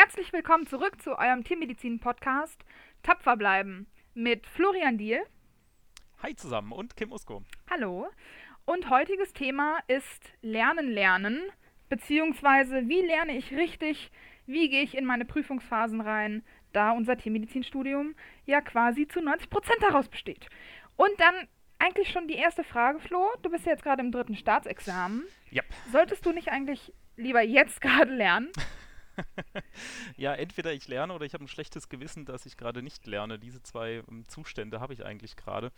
Herzlich willkommen zurück zu eurem Tiermedizin-Podcast Tapfer bleiben mit Florian Diel. Hi zusammen und Kim Usko. Hallo. Und heutiges Thema ist Lernen, Lernen, beziehungsweise wie lerne ich richtig, wie gehe ich in meine Prüfungsphasen rein, da unser Tiermedizinstudium ja quasi zu 90 Prozent daraus besteht. Und dann eigentlich schon die erste Frage, Flo. Du bist ja jetzt gerade im dritten Staatsexamen. Ja. Solltest du nicht eigentlich lieber jetzt gerade lernen? Ja, entweder ich lerne oder ich habe ein schlechtes Gewissen, dass ich gerade nicht lerne. Diese zwei ähm, Zustände habe ich eigentlich gerade.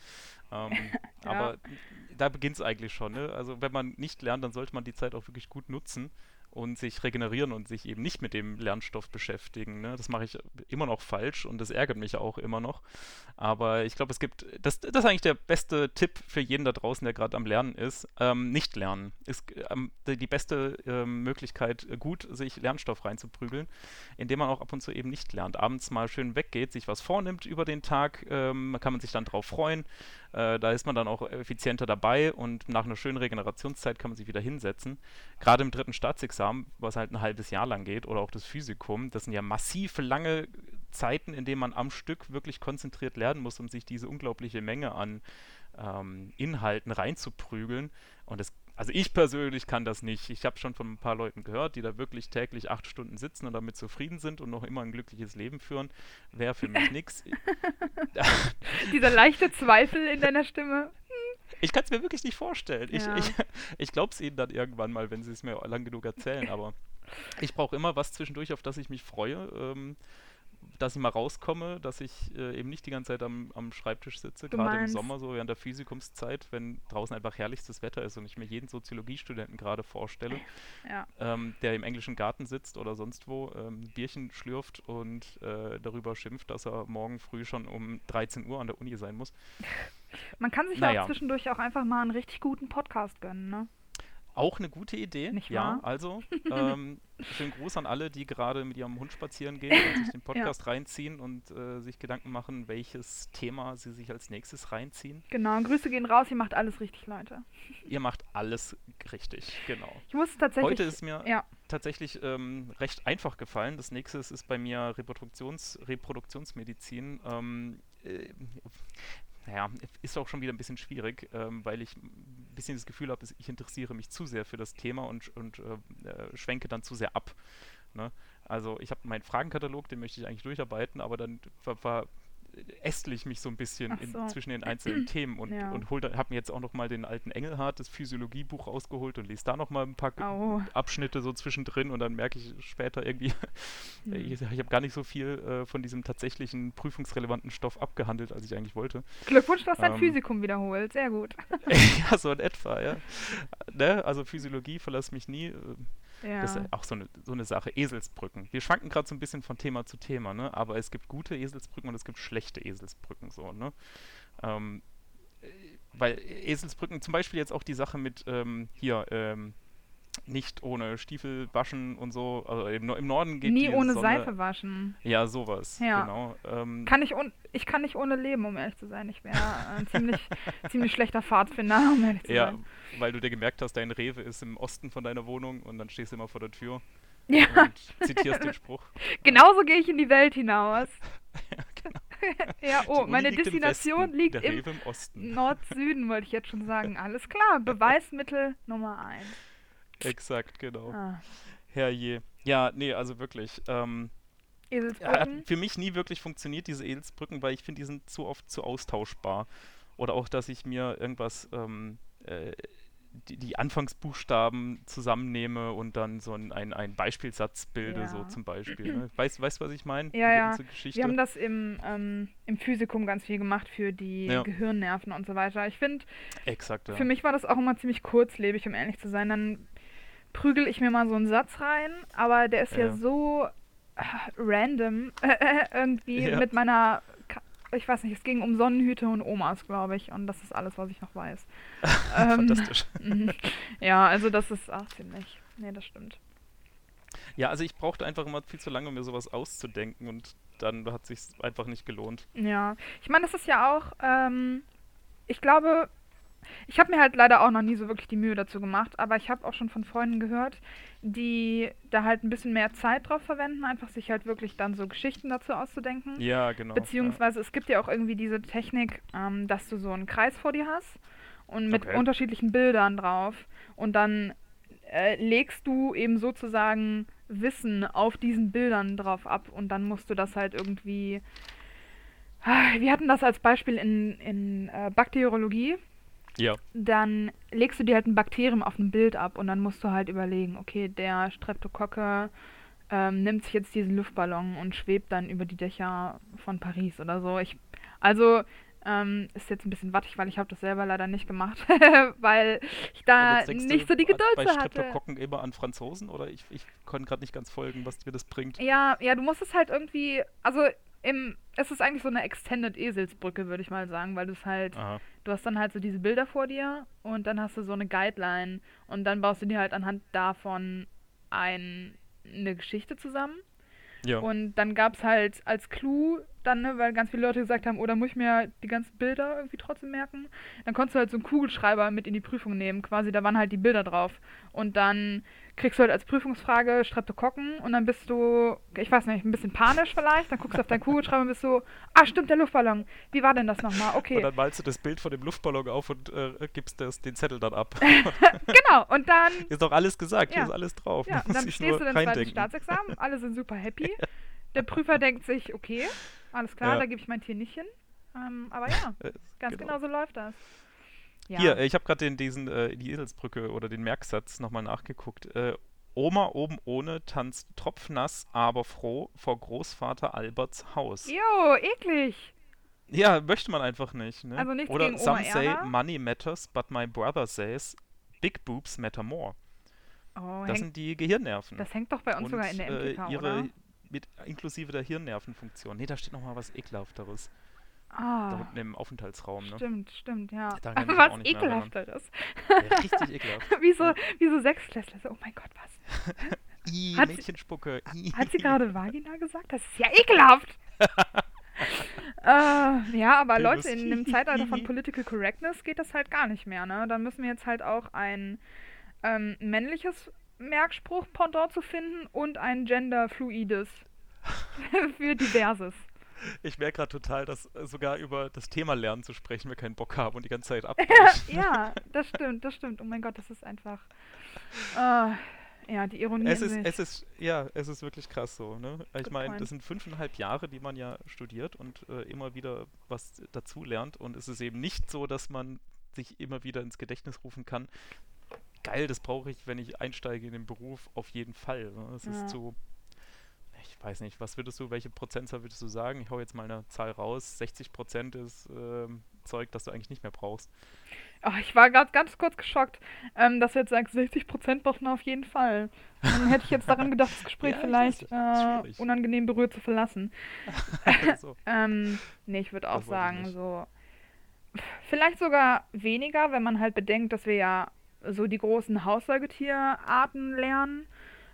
Ähm, ja. Aber da beginnt es eigentlich schon. Ne? Also wenn man nicht lernt, dann sollte man die Zeit auch wirklich gut nutzen und sich regenerieren und sich eben nicht mit dem Lernstoff beschäftigen. Ne? Das mache ich immer noch falsch und das ärgert mich auch immer noch. Aber ich glaube, es gibt, das, das ist eigentlich der beste Tipp für jeden da draußen, der gerade am Lernen ist. Ähm, nicht lernen ist ähm, die beste ähm, Möglichkeit, gut sich Lernstoff reinzuprügeln, indem man auch ab und zu eben nicht lernt. Abends mal schön weggeht, sich was vornimmt über den Tag, ähm, kann man sich dann drauf freuen. Äh, da ist man dann auch effizienter dabei und nach einer schönen Regenerationszeit kann man sich wieder hinsetzen. Gerade im dritten Staatsexamen, was halt ein halbes Jahr lang geht, oder auch das Physikum, das sind ja massiv lange Zeiten, in denen man am Stück wirklich konzentriert lernen muss, um sich diese unglaubliche Menge an ähm, Inhalten reinzuprügeln. Und das also ich persönlich kann das nicht. Ich habe schon von ein paar Leuten gehört, die da wirklich täglich acht Stunden sitzen und damit zufrieden sind und noch immer ein glückliches Leben führen. Wäre für mich nichts. Dieser leichte Zweifel in deiner Stimme. Ich kann es mir wirklich nicht vorstellen. Ja. Ich, ich, ich glaube es ihnen dann irgendwann mal, wenn sie es mir lang genug erzählen, aber ich brauche immer was zwischendurch, auf das ich mich freue. Ähm, dass ich mal rauskomme, dass ich äh, eben nicht die ganze Zeit am, am Schreibtisch sitze, gerade im Sommer, so während der Physikumszeit, wenn draußen einfach herrlichstes Wetter ist und ich mir jeden Soziologiestudenten gerade vorstelle, ja. ähm, der im englischen Garten sitzt oder sonst wo, ähm, Bierchen schlürft und äh, darüber schimpft, dass er morgen früh schon um 13 Uhr an der Uni sein muss. Man kann sich naja. ja auch zwischendurch auch einfach mal einen richtig guten Podcast gönnen, ne? Auch eine gute Idee. Nicht wahr? Ja, also ähm, schönen Gruß an alle, die gerade mit ihrem Hund spazieren gehen und sich den Podcast ja. reinziehen und äh, sich Gedanken machen, welches Thema sie sich als nächstes reinziehen. Genau, Grüße gehen raus, ihr macht alles richtig, Leute. Ihr macht alles richtig, genau. Ich muss tatsächlich. Heute ist mir ja. tatsächlich ähm, recht einfach gefallen. Das nächste ist bei mir Reproduktions Reproduktionsmedizin. Ähm, äh, naja, ist auch schon wieder ein bisschen schwierig, ähm, weil ich bisschen das Gefühl habe, ich interessiere mich zu sehr für das Thema und, und äh, äh, schwenke dann zu sehr ab. Ne? Also ich habe meinen Fragenkatalog, den möchte ich eigentlich durcharbeiten, aber dann ver, ver ästle ich mich so ein bisschen so. in, zwischen den einzelnen Themen und, ja. und habe mir jetzt auch noch mal den alten Engelhardt, das Physiologiebuch rausgeholt und lese da noch mal ein paar oh. Abschnitte so zwischendrin und dann merke ich später irgendwie, hm. ich, ich habe gar nicht so viel äh, von diesem tatsächlichen prüfungsrelevanten Stoff abgehandelt, als ich eigentlich wollte. Glückwunsch, du hast dein ähm, Physikum wiederholt, sehr gut. ja, so in etwa, ja. Ne? Also Physiologie verlass mich nie. Ja. Das ist auch so eine, so eine Sache. Eselsbrücken. Wir schwanken gerade so ein bisschen von Thema zu Thema, ne? Aber es gibt gute Eselsbrücken und es gibt schlechte Eselsbrücken, so, ne? Ähm, äh, weil Eselsbrücken, zum Beispiel jetzt auch die Sache mit ähm, hier, ähm, nicht ohne Stiefel waschen und so. Also im, im Norden geht Nie ohne Sonne, Seife waschen. Ja, sowas. Ja. Genau. Ähm, kann ich, ich kann nicht ohne leben, um ehrlich zu sein. Ich wäre ein ziemlich, ziemlich schlechter Pfadfinder, um ehrlich zu ja, sein. Ja, weil du dir gemerkt hast, dein Rewe ist im Osten von deiner Wohnung und dann stehst du immer vor der Tür ja. und zitierst den Spruch. Genauso gehe ich in die Welt hinaus. ja, genau. ja, oh, meine liegt Destination im liegt im, im Osten. Nord-Süden, wollte ich jetzt schon sagen. Alles klar, Beweismittel Nummer eins. Exakt, genau. Ah. Herrje. Ja, nee, also wirklich. Ähm, Eselsbrücken? Hat für mich nie wirklich funktioniert, diese Eselsbrücken, weil ich finde, die sind zu oft zu austauschbar. Oder auch, dass ich mir irgendwas, ähm, äh, die, die, Anfangsbuchstaben zusammennehme und dann so ein, ein, ein Beispielsatz bilde, ja. so zum Beispiel. Ne? Weißt du, was ich meine? Ja, ja. Wir haben das im, ähm, im Physikum ganz viel gemacht für die ja. Gehirnnerven und so weiter. Ich finde, ja. für mich war das auch immer ziemlich kurzlebig, um ehrlich zu sein. Dann prügel ich mir mal so einen Satz rein, aber der ist ja, ja so äh, random irgendwie ja. mit meiner, ich weiß nicht, es ging um Sonnenhüte und Omas, glaube ich, und das ist alles, was ich noch weiß. ähm, Fantastisch. Mhm. ja, also das ist auch ziemlich, nee, das stimmt. Ja, also ich brauchte einfach immer viel zu lange, um mir sowas auszudenken und dann hat sich einfach nicht gelohnt. Ja, ich meine, das ist ja auch, ähm, ich glaube, Ich habe mir halt leider auch noch nie so wirklich die Mühe dazu gemacht, aber ich habe auch schon von Freunden gehört, die da halt ein bisschen mehr Zeit drauf verwenden, einfach sich halt wirklich dann so Geschichten dazu auszudenken. Ja, genau. Beziehungsweise es gibt ja auch irgendwie diese Technik, ähm, dass du so einen Kreis vor dir hast und mit Okay. unterschiedlichen Bildern drauf und dann äh, legst du eben sozusagen Wissen auf diesen Bildern drauf ab und dann musst du das halt irgendwie. Ah, Wir hatten das als Beispiel in, in äh, Bakteriologie. Ja. Dann legst du dir halt ein Bakterium auf ein Bild ab und dann musst du halt überlegen, okay, der Streptokocke ähm, nimmt sich jetzt diesen Luftballon und schwebt dann über die Dächer von Paris oder so. Ich, also ähm, ist jetzt ein bisschen wattig, weil ich habe das selber leider nicht gemacht, weil ich da nicht so die Geduld bei hatte. Streptokokken immer an Franzosen oder ich, ich konnte gerade nicht ganz folgen, was dir das bringt. Ja, ja, du musst es halt irgendwie, also im, es ist eigentlich so eine Extended Eselsbrücke, würde ich mal sagen, weil du es halt, Aha. du hast dann halt so diese Bilder vor dir und dann hast du so eine Guideline und dann baust du dir halt anhand davon ein, eine Geschichte zusammen. Ja. Und dann gab es halt als Clou dann, ne, weil ganz viele Leute gesagt haben, oh, da muss ich mir die ganzen Bilder irgendwie trotzdem merken. Dann konntest du halt so einen Kugelschreiber mit in die Prüfung nehmen, quasi, da waren halt die Bilder drauf. Und dann kriegst du halt als Prüfungsfrage Streptokokken und dann bist du, ich weiß nicht, ein bisschen panisch vielleicht, dann guckst du auf deinen Kugelschreiber und bist so, ah, stimmt, der Luftballon. Wie war denn das nochmal? Und Okay. dann malst du das Bild von dem Luftballon auf und äh, gibst das, den Zettel dann ab. genau, und dann ist doch alles gesagt, hier Ja. ist alles drauf. Ja, und dann stehst du zweites reindenken. Staatsexamen, alle sind super happy. Der Prüfer denkt sich, okay, alles klar, Ja. da gebe ich mein Tier nicht hin. Ähm, aber ja, Äh, ganz genau. genau. so läuft das. Ja. Hier, äh, ich habe gerade diesen, äh, die Eselsbrücke oder den Merksatz nochmal nachgeguckt. Äh, Oma oben ohne tanzt tropfnass, aber froh vor Großvater Alberts Haus. Jo, eklig. Ja, möchte man einfach nicht. Ne? Also nichts Oder gegen some Oma say Erna. money matters, but my brother says big boobs matter more. Oh, Das hängt, sind die Gehirnnerven. das hängt doch bei uns Und sogar in der äh, MTK, ihre oder? mit inklusive der Hirnnervenfunktion. Nee, da steht noch mal was ekelhafteres. Da Ah, unten im Aufenthaltsraum, ne? stimmt, stimmt, ja. Was ekelhafteres. Ja, richtig ekelhaft. wie, so, wie so Sechsklässler. So, Oh mein Gott, was? I, Hat sie- Mädchenspucke. I. Hat sie gerade Vagina gesagt? Das ist ja ekelhaft. äh, ja, aber Schönes Leute, in dem Zeitalter von. Political Correctness geht das halt gar nicht mehr, ne? Da müssen wir jetzt halt auch ein ähm, männliches Merkspruch-Pendant zu finden und ein genderfluides für diverses. Ich merke gerade total, dass äh, sogar über das Thema Lernen zu sprechen wir keinen Bock haben und die ganze Zeit abbrechen. ja, das stimmt, das stimmt. Oh mein Gott, das ist einfach. Äh, ja, die Ironie Es ist, es ist, ja, es ist wirklich krass so, ne? Ich meine, das sind fünfeinhalb Jahre, die man ja studiert und äh, immer wieder was dazu lernt und es ist eben nicht so, dass man sich immer wieder ins Gedächtnis rufen kann. Geil, das brauche ich, wenn ich einsteige in den Beruf, auf jeden Fall. Ne? Es Ja. ist so, ich weiß nicht, was würdest du, welche Prozentzahl würdest du sagen? Ich hau jetzt mal eine Zahl raus. 60 Prozent ist ähm, Zeug, das du eigentlich nicht mehr brauchst. Oh, ich war gerade ganz kurz geschockt, ähm, dass du jetzt sagst, 60% braucht man auf jeden Fall. Dann hätte ich jetzt daran gedacht, das Gespräch Ja, ich vielleicht äh, unangenehm berührt zu verlassen. so. Ähm, nee, ich würde auch Das sagen, so. Vielleicht sogar weniger, wenn man halt bedenkt, dass wir ja so die großen Haussäugetierarten lernen.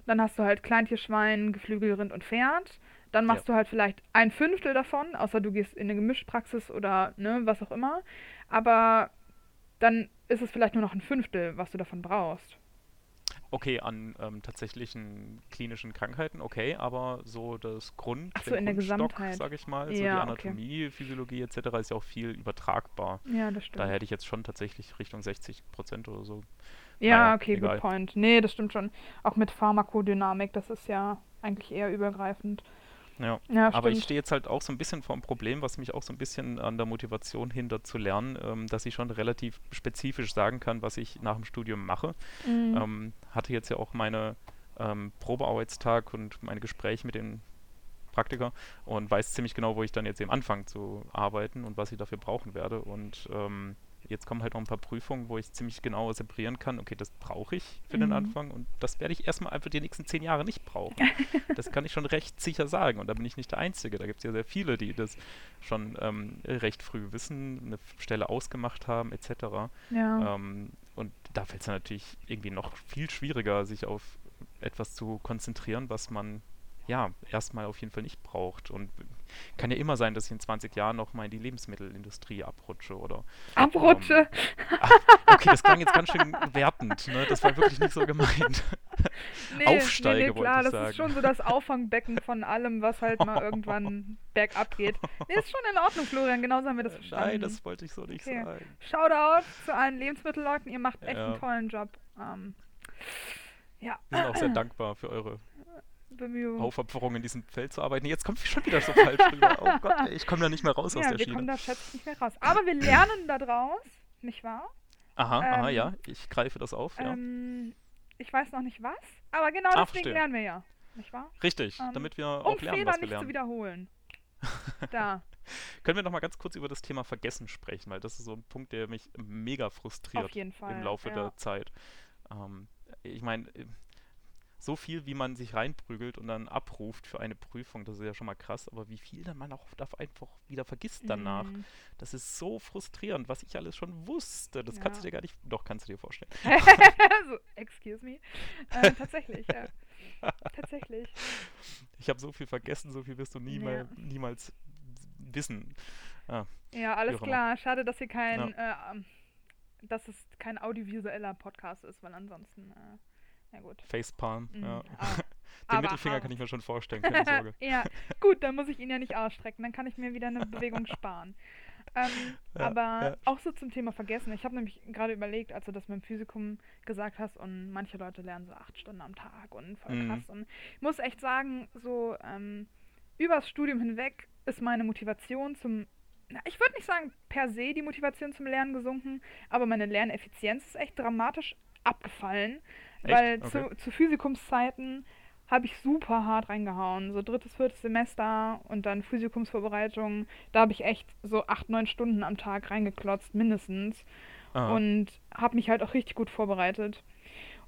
Dann hast du halt Kleintierschwein, Geflügel, Rind und Pferd. Dann machst du halt vielleicht ein Fünftel davon, außer du gehst in eine Gemischpraxis oder ne, was auch immer. Aber dann ist es vielleicht nur noch ein Fünftel, was du davon brauchst. Okay, an ähm, tatsächlichen klinischen Krankheiten, okay, aber so das Grund, Ach so, den in der Gesamtheit. sag ich mal, so die Ja, okay. Anatomie, Physiologie etc. ist ja auch viel übertragbar. Ja, das stimmt. Da hätte ich jetzt schon tatsächlich Richtung 60 Prozent oder so. Ja, Naja, okay, egal. good point. Nee, das stimmt schon. Auch mit Pharmakodynamik, das ist ja eigentlich eher übergreifend. Ja. Ja, Aber ich stehe jetzt halt auch so ein bisschen vor dem Problem, was mich auch so ein bisschen an der Motivation hindert zu lernen, ähm, dass ich schon relativ spezifisch sagen kann, was ich nach dem Studium mache. Mhm. Ähm, hatte jetzt ja auch meine ähm, Probearbeitstag und meine Gespräche mit den Praktiker und weiß ziemlich genau, wo ich dann jetzt eben anfange zu arbeiten und was ich dafür brauchen werde. Und ähm, jetzt kommen halt noch ein paar Prüfungen, wo ich ziemlich genau separieren kann, okay, das brauche ich für den Mhm. Anfang und das werde ich erstmal einfach die nächsten zehn Jahre nicht brauchen. das kann ich schon recht sicher sagen und da bin ich nicht der Einzige. Da gibt es ja sehr viele, die das schon ähm, recht früh wissen, eine Stelle ausgemacht haben, etc. ja. Ähm, und da fällt es natürlich irgendwie noch viel schwieriger, sich auf etwas zu konzentrieren, was man ja erstmal auf jeden Fall nicht braucht. Und kann ja immer sein, dass ich in 20 Jahren noch mal in die Lebensmittelindustrie abrutsche oder. Abrutsche? Ähm, ach, okay, das klang jetzt ganz schön wertend, ne? Das war wirklich nicht so gemeint. Nee, Aufsteige, nee, nee, klar, das sagen. ist schon so das Auffangbecken von allem, was halt mal irgendwann bergab geht. Nee, ist schon in Ordnung, Florian, genauso haben wir das verstanden. Nein, das wollte ich so nicht Okay. sagen. Shoutout zu allen Lebensmittelleuten, ihr macht echt Ja. einen tollen Job. Ähm, ja, Wir sind auch sehr dankbar für eure Bemühungen. Aufopferung in diesem Feld zu arbeiten. Jetzt kommt schon wieder so falsch rüber. Oh Gott, ich komme da nicht mehr raus aus ja, der wir kommen Schiene. da schätze ich nicht mehr raus. Aber wir lernen da draus, nicht wahr? Aha, aha, ähm, ja, ich greife das auf, ja. Ähm, ich weiß noch nicht was, aber genau Ah, deswegen verstehe. lernen wir ja, nicht wahr? Richtig, ähm, damit wir Um auch lernen, Fehler was wir nicht zu lernen. wiederholen. Da, Können wir noch mal ganz kurz über das Thema Vergessen sprechen, weil das ist so ein Punkt, der mich mega frustriert Fall. im Laufe ja. der Zeit. Ähm, ich meine, so viel, wie man sich reinprügelt und dann abruft für eine Prüfung, das ist ja schon mal krass, aber wie viel dann man auch da einfach wieder vergisst danach, Mhm. das ist so frustrierend, was ich alles schon wusste. Das kannst du Ja. dir gar nicht, doch kannst du dir vorstellen. so, excuse me. Ähm, tatsächlich, ja. Tatsächlich. Ich habe so viel vergessen, so viel wirst du nie Ja. mal, niemals wissen. Ja, alles klar. Schade, dass hier kein, äh, dass es kein audiovisueller Podcast ist, weil ansonsten, äh, ja gut. Facepalm, Mhm, ja. ah, Den aber Mittelfinger hart. kann ich mir schon vorstellen, keine Sorge. ja, gut, dann muss ich ihn ja nicht ausstrecken, dann kann ich mir wieder eine Bewegung sparen. Ähm, Ja, aber ja. auch so zum Thema Vergessen. Ich habe nämlich gerade überlegt, als du das mit dem Physikum gesagt hast und manche Leute lernen so acht Stunden am Tag und voll Mhm. krass. Und ich muss echt sagen, so ähm, übers Studium hinweg ist meine Motivation zum, na, ich würde nicht sagen per se die Motivation zum Lernen gesunken, aber meine Lerneffizienz ist echt dramatisch abgefallen? Weil Okay. zu, zu Physikumszeiten habe ich super hart reingehauen. So drittes, viertes Semester und dann Physikumsvorbereitung. Da habe ich echt so acht, neun Stunden am Tag reingeklotzt, mindestens. Aha. Und habe mich halt auch richtig gut vorbereitet.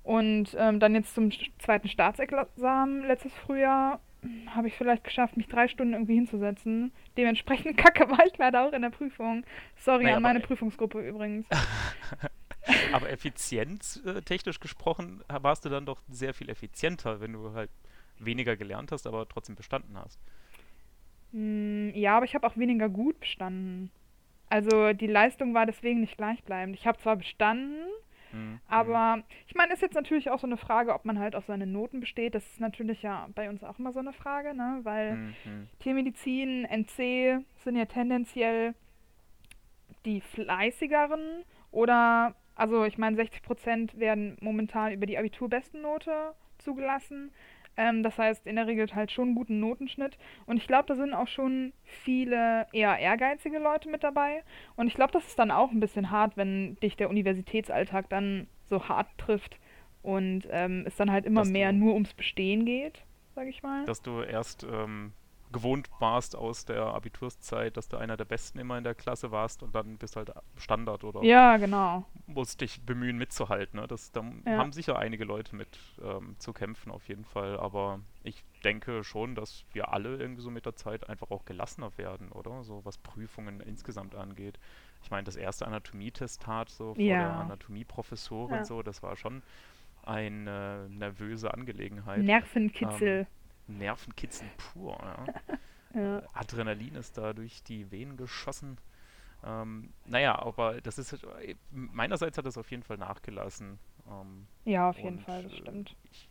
Und ähm, dann jetzt zum zweiten Staatsexamen letztes Frühjahr habe ich vielleicht geschafft, mich drei Stunden irgendwie hinzusetzen. Dementsprechend kacke war ich leider auch in der Prüfung. Sorry Naja, an meine Prüfungsgruppe übrigens. Aber effizienz, äh, technisch gesprochen, warst du dann doch sehr viel effizienter, wenn du halt weniger gelernt hast, aber trotzdem bestanden hast. Hm, ja, aber ich habe auch weniger gut bestanden. Also die Leistung war deswegen nicht gleichbleibend. Ich habe zwar bestanden, Mhm. aber ich meine, ist jetzt natürlich auch so eine Frage, ob man halt auf seine Noten besteht. Das ist natürlich ja bei uns auch immer so eine Frage, ne? Weil Mhm. Mhm. Tiermedizin, NC sind ja tendenziell die fleißigeren oder, also ich meine, 60% werden momentan über die Abiturbestennote zugelassen. Ähm, das heißt in der Regel halt schon einen guten Notenschnitt. Und ich glaube, da sind auch schon viele eher ehrgeizige Leute mit dabei. Und ich glaube, das ist dann auch ein bisschen hart, wenn dich der Universitätsalltag dann so hart trifft und ähm, es dann halt immer Dass mehr du- nur ums Bestehen geht, sag ich mal. Dass du erst ähm, gewohnt warst aus der Abiturszeit, dass du einer der Besten immer in der Klasse warst und dann bist halt Standard oder Ja, genau. musst dich bemühen mitzuhalten. Ne? Das, da Ja. haben sicher einige Leute mit ähm, zu kämpfen auf jeden Fall, aber ich denke schon, dass wir alle irgendwie so mit der Zeit einfach auch gelassener werden, oder? So was Prüfungen insgesamt angeht. Ich meine, das erste Anatomietestat so vor Ja. der Anatomieprofessorin Ja. so, das war schon eine nervöse Angelegenheit. Nervenkitzel. Nervenkitzel pur, ja. ja. Adrenalin ist da durch die Venen geschossen. Ähm, naja, aber das ist äh, meinerseits hat das auf jeden Fall nachgelassen. Ähm, ja, auf jeden Fall, das äh, stimmt. Ich,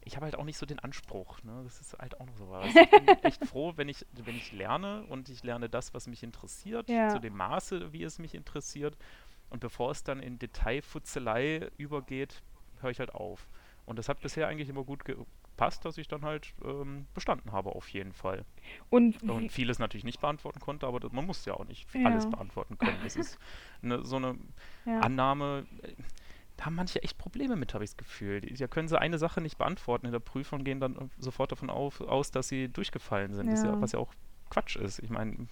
ich habe halt auch nicht so den Anspruch, ne? Das ist halt auch noch so was. Ich bin echt froh, wenn ich, wenn ich lerne und ich lerne das, was mich interessiert, Ja. zu dem Maße, wie es mich interessiert. Und bevor es dann in Detailfutzelei übergeht, höre ich halt auf. Und das hat bisher eigentlich immer gut gepasst, dass ich dann halt ähm, bestanden habe, auf jeden Fall. Und, Und vieles natürlich nicht beantworten konnte, aber das, man muss ja auch nicht Ja. alles beantworten können. Das ist eine, so eine ja. Annahme, äh, da haben manche echt Probleme mit, habe ich das Gefühl. Die- Da können sie eine Sache nicht beantworten in der Prüfung und gehen dann sofort davon auf, aus, dass sie durchgefallen sind. Das ja, Ja. was ja auch Quatsch ist. Ich meine,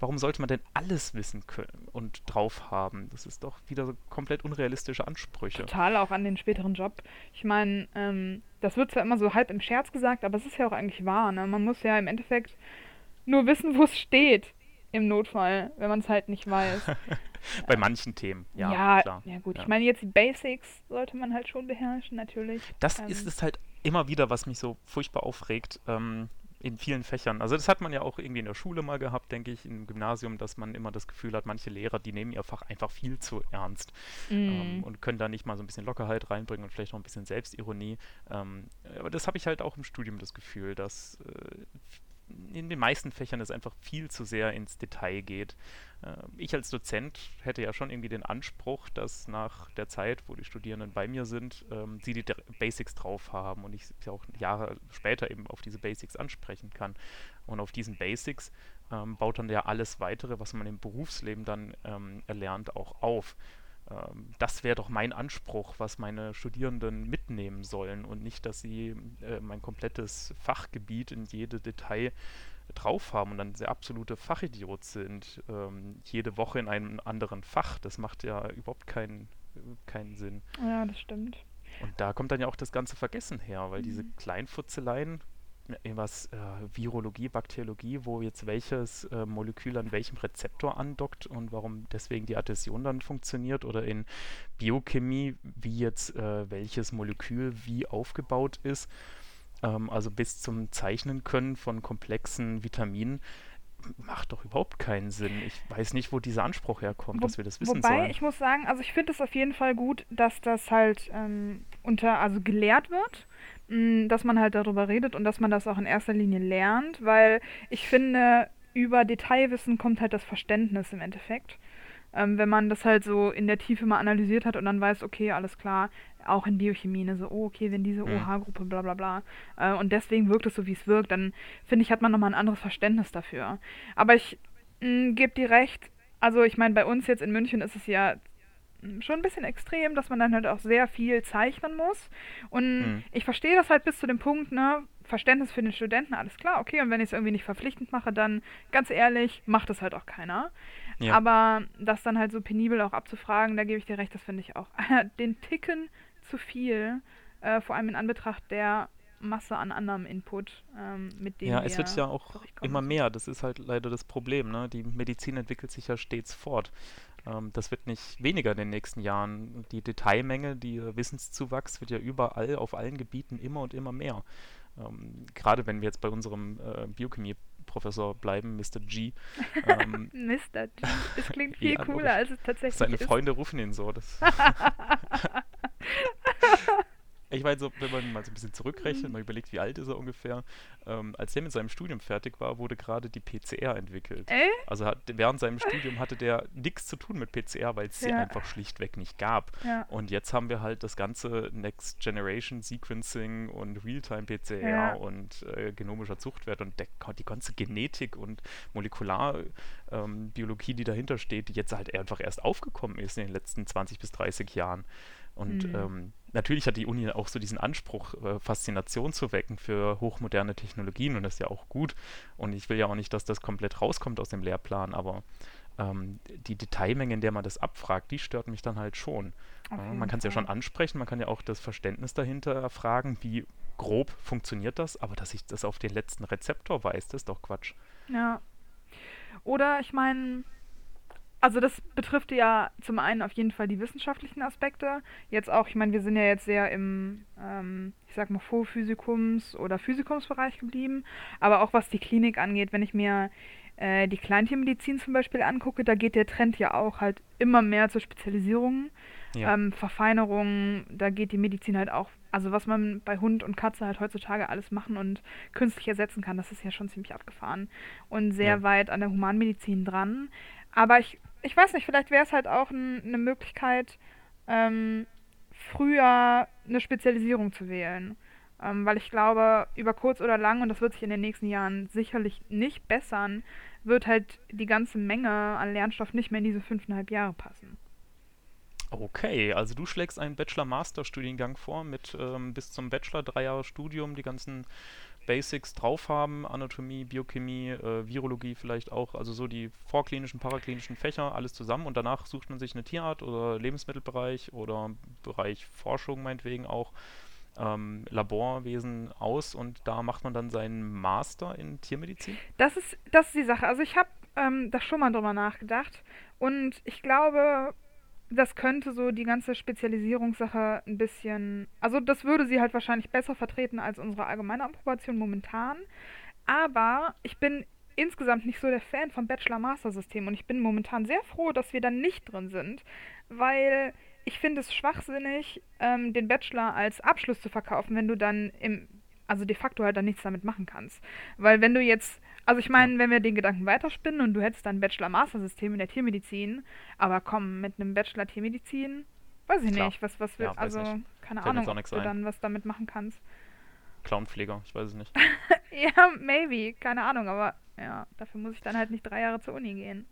warum sollte man denn alles wissen können und drauf haben? Das ist doch wieder so komplett unrealistische Ansprüche. Total auch an den späteren Job. Ich meine, ähm, das wird zwar immer so halb im Scherz gesagt, aber es ist ja auch eigentlich wahr. Ne? Man muss ja im Endeffekt nur wissen, wo es steht im Notfall, wenn man es halt nicht weiß. Bei manchen Themen, ja, ja, klar. ja gut. Ja. Ich meine, jetzt die Basics sollte man halt schon beherrschen, natürlich. Das Ähm, ist es halt immer wieder, was mich so furchtbar aufregt. Ähm, in vielen Fächern. Also das hat man ja auch irgendwie in der Schule mal gehabt, denke ich, im Gymnasium, dass man immer das Gefühl hat, manche Lehrer, die nehmen ihr Fach einfach viel zu ernst mm. ähm, und können da nicht mal so ein bisschen Lockerheit reinbringen und vielleicht noch ein bisschen Selbstironie. Ähm, aber das habe ich halt auch im Studium das Gefühl, dass äh, in den meisten Fächern es einfach viel zu sehr ins Detail geht. Äh, ich als Dozent hätte ja schon irgendwie den Anspruch, dass nach der Zeit, wo die Studierenden bei mir sind, ähm, sie die Basics drauf haben und ich sie auch Jahre später eben auf diese Basics ansprechen kann. Und auf diesen Basics ähm, baut dann ja alles weitere, was man im Berufsleben dann ähm, erlernt, auch auf ähm, das wäre doch mein Anspruch, was meine Studierenden mitnehmen sollen und nicht, dass sie äh, mein komplettes Fachgebiet in jede Detail drauf haben und dann sehr absolute Fachidiot sind, ähm, jede Woche in einem anderen Fach. Das macht ja überhaupt keinen, keinen Sinn. Ja, das stimmt. Und da kommt dann ja auch das ganze Vergessen her, weil mhm. diese Kleinfutzeleien, was äh, Virologie, Bakteriologie, wo jetzt welches äh, Molekül an welchem Rezeptor andockt und warum deswegen die Adhäsion dann funktioniert oder in Biochemie, wie jetzt äh, welches Molekül wie aufgebaut ist, ähm, also bis zum Zeichnen können von komplexen Vitaminen macht doch überhaupt keinen Sinn. Ich weiß nicht, wo dieser Anspruch herkommt, wo, dass wir das wissen wobei, sollen. Wobei, ich muss sagen, also ich finde es auf jeden Fall gut, dass das halt ähm, unter, also gelehrt wird dass man halt darüber redet und dass man das auch in erster Linie lernt, weil ich finde, über Detailwissen kommt halt das Verständnis im Endeffekt. Ähm, wenn man das halt so in der Tiefe mal analysiert hat und dann weiß, okay, alles klar, auch in Biochemie, ne, so, oh, okay, wenn diese mhm. OH-Gruppe, bla bla bla, äh, und deswegen wirkt es so, wie es wirkt, dann finde ich, hat man nochmal ein anderes Verständnis dafür. Aber ich gebe dir recht, also ich meine, bei uns jetzt in München ist es ja schon ein bisschen extrem, dass man dann halt auch sehr viel zeichnen muss. Und mhm. ich verstehe das halt bis zu dem Punkt, ne, Verständnis für den Studenten, alles klar, okay, und wenn ich es irgendwie nicht verpflichtend mache, dann ganz ehrlich, macht es halt auch keiner. Ja. Aber das dann halt so penibel auch abzufragen, da gebe ich dir recht, das finde ich auch den Ticken zu viel, äh, vor allem in Anbetracht der Masse an anderem Input, ähm, mit dem Ja, es wird ja auch immer mehr, das ist halt leider das Problem, ne? Die Medizin entwickelt sich ja stets fort. Ähm, das wird nicht weniger in den nächsten Jahren. Die Detailmenge, die Wissenszuwachs wird ja überall, auf allen Gebieten immer und immer mehr. Ähm, gerade wenn wir jetzt bei unserem äh, Biochemie-Professor bleiben, Mr. G. Ähm, Mr. G. Das klingt viel ja, cooler, als es tatsächlich ist. Seine Freunde rufen ihn so. Das Ich meine, so, wenn man mal so ein bisschen zurückrechnet, mhm. man überlegt, wie alt ist er ungefähr, ähm, als der mit seinem Studium fertig war, wurde gerade die PCR entwickelt. Äh? Also hat, während seinem Studium hatte der nichts zu tun mit PCR, weil es sie einfach schlichtweg nicht gab. Ja. Und jetzt haben wir halt das ganze Next Generation Sequencing und Realtime PCR ja. und äh, genomischer Zuchtwert und der, die ganze Genetik und Molekularbiologie, ähm, die dahinter steht, die jetzt halt einfach erst aufgekommen ist in den letzten 20 bis 30 Jahren. Und mhm. ähm, natürlich hat die Uni auch so diesen Anspruch, äh, Faszination zu wecken für hochmoderne Technologien und das ist ja auch gut. Und ich will ja auch nicht, dass das komplett rauskommt aus dem Lehrplan, aber ähm, die Detailmenge, in der man das abfragt, die stört mich dann halt schon. Ja, man kann es ja schon ansprechen, man kann ja auch das Verständnis dahinter erfragen, wie grob funktioniert das, aber dass ich das auf den letzten Rezeptor weiß, das ist doch Quatsch. Ja. Oder ich meine, also das betrifft ja zum einen auf jeden Fall die wissenschaftlichen Aspekte. Jetzt auch, ich meine, wir sind ja jetzt sehr im, ähm, ich sag mal, Vorphysikums- oder Physikumsbereich geblieben. Aber auch was die Klinik angeht, wenn ich mir äh, die Kleintiermedizin zum Beispiel angucke, da geht der Trend ja auch halt immer mehr zur Spezialisierung, ja. ähm, Verfeinerung, da geht die Medizin halt auch, also was man bei Hund und Katze halt heutzutage alles machen und künstlich ersetzen kann, das ist ja schon ziemlich abgefahren und sehr ja. weit an der Humanmedizin dran. Aber ich ich weiß nicht, vielleicht wäre es halt auch eine Möglichkeit, ähm, früher eine Spezialisierung zu wählen. Ähm, weil ich glaube, über kurz oder lang, und das wird sich in den nächsten Jahren sicherlich nicht bessern, wird halt die ganze Menge an Lernstoff nicht mehr in diese fünfeinhalb Jahre passen. Okay, also du schlägst einen Bachelor-Master-Studiengang vor mit ähm, bis zum Bachelor drei Jahre Studium, die ganzen Basics drauf haben, Anatomie, Biochemie, äh, Virologie vielleicht auch, also so die vorklinischen, paraklinischen Fächer, alles zusammen und danach sucht man sich eine Tierart oder Lebensmittelbereich oder Bereich Forschung meinetwegen auch, ähm, Laborwesen aus und da macht man dann seinen Master in Tiermedizin? Das ist, das ist die Sache. Also ich habe ähm, da schon mal drüber nachgedacht und ich glaube, das könnte so die ganze Spezialisierungssache ein bisschen, also das würde sie halt wahrscheinlich besser vertreten als unsere allgemeine Approbation momentan. Aber ich bin insgesamt nicht so der Fan vom Bachelor-Master-System und ich bin momentan sehr froh, dass wir da nicht drin sind, weil ich finde es schwachsinnig, ähm, den Bachelor als Abschluss zu verkaufen, wenn du dann im, also de facto halt dann nichts damit machen kannst. Weil wenn du jetzt, also ich meine, wenn wir den Gedanken weiterspinnen und du hättest dann Bachelor-Master-System in der Tiermedizin, aber komm, mit einem Bachelor Tiermedizin, weiß ich Klar. nicht, was, was, Ja, wir, weiß also, keine Fällt Ahnung, ob du ein. dann was damit machen kannst. Clownpfleger, ich weiß es nicht. Ja, maybe, keine Ahnung, aber ja, dafür muss ich dann halt nicht drei Jahre zur Uni gehen.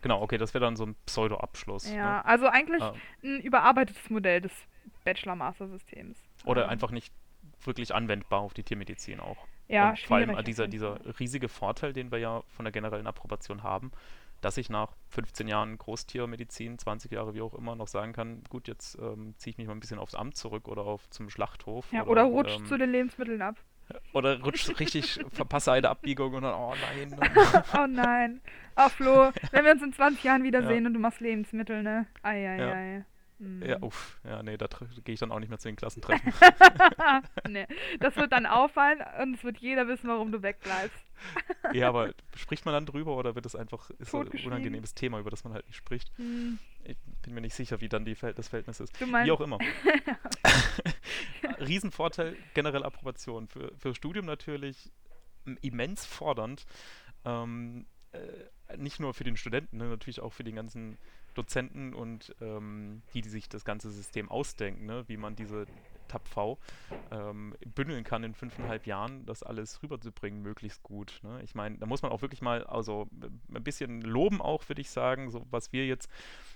Genau, okay, das wäre dann so ein Pseudo-Abschluss. Ja, Ne? also eigentlich Ah. ein überarbeitetes Modell des Bachelor-Master-Systems. Oder Ähm, einfach nicht wirklich anwendbar auf die Tiermedizin auch. Ja, Und vor allem äh, dieser, dieser riesige Vorteil, den wir ja von der generellen Approbation haben, dass ich nach 15 Jahren Großtiermedizin, 20 Jahre wie auch immer, noch sagen kann, gut, jetzt ähm, ziehe ich mich mal ein bisschen aufs Amt zurück oder auf zum Schlachthof. Ja, oder rutscht ähm, zu den Lebensmitteln ab. Oder rutscht richtig, verpasse eine Abbiegung und dann, oh nein. oh nein. Oh Flo, wenn wir uns in 20 Jahren wiedersehen Ja. und du machst Lebensmittel, ne? Eieiei. Ja. Hm. Ja, uff, ja, nee, da gehe ich dann auch nicht mehr zu den Klassentreffen. nee, das wird dann auffallen und es wird jeder wissen, warum du wegbleibst. ja, aber spricht man dann drüber oder wird es einfach, ist so ein unangenehmes Thema, über das man halt nicht spricht? Hm. Ich bin mir nicht sicher, wie dann die Verhält das Verhältnis ist. Wie auch immer. Riesenvorteil, generell Approbation. Für, für Studium natürlich immens fordernd. Ähm, äh, nicht nur für den Studenten, ne, natürlich auch für den ganzen Dozenten und ähm, die, die sich das ganze System ausdenken, ne, wie man diese TAPV ähm, bündeln kann in fünfeinhalb Jahren, das alles rüberzubringen, möglichst gut. Ne? Ich meine, da muss man auch wirklich mal, also äh, ein bisschen loben auch, würde ich sagen, so was wir jetzt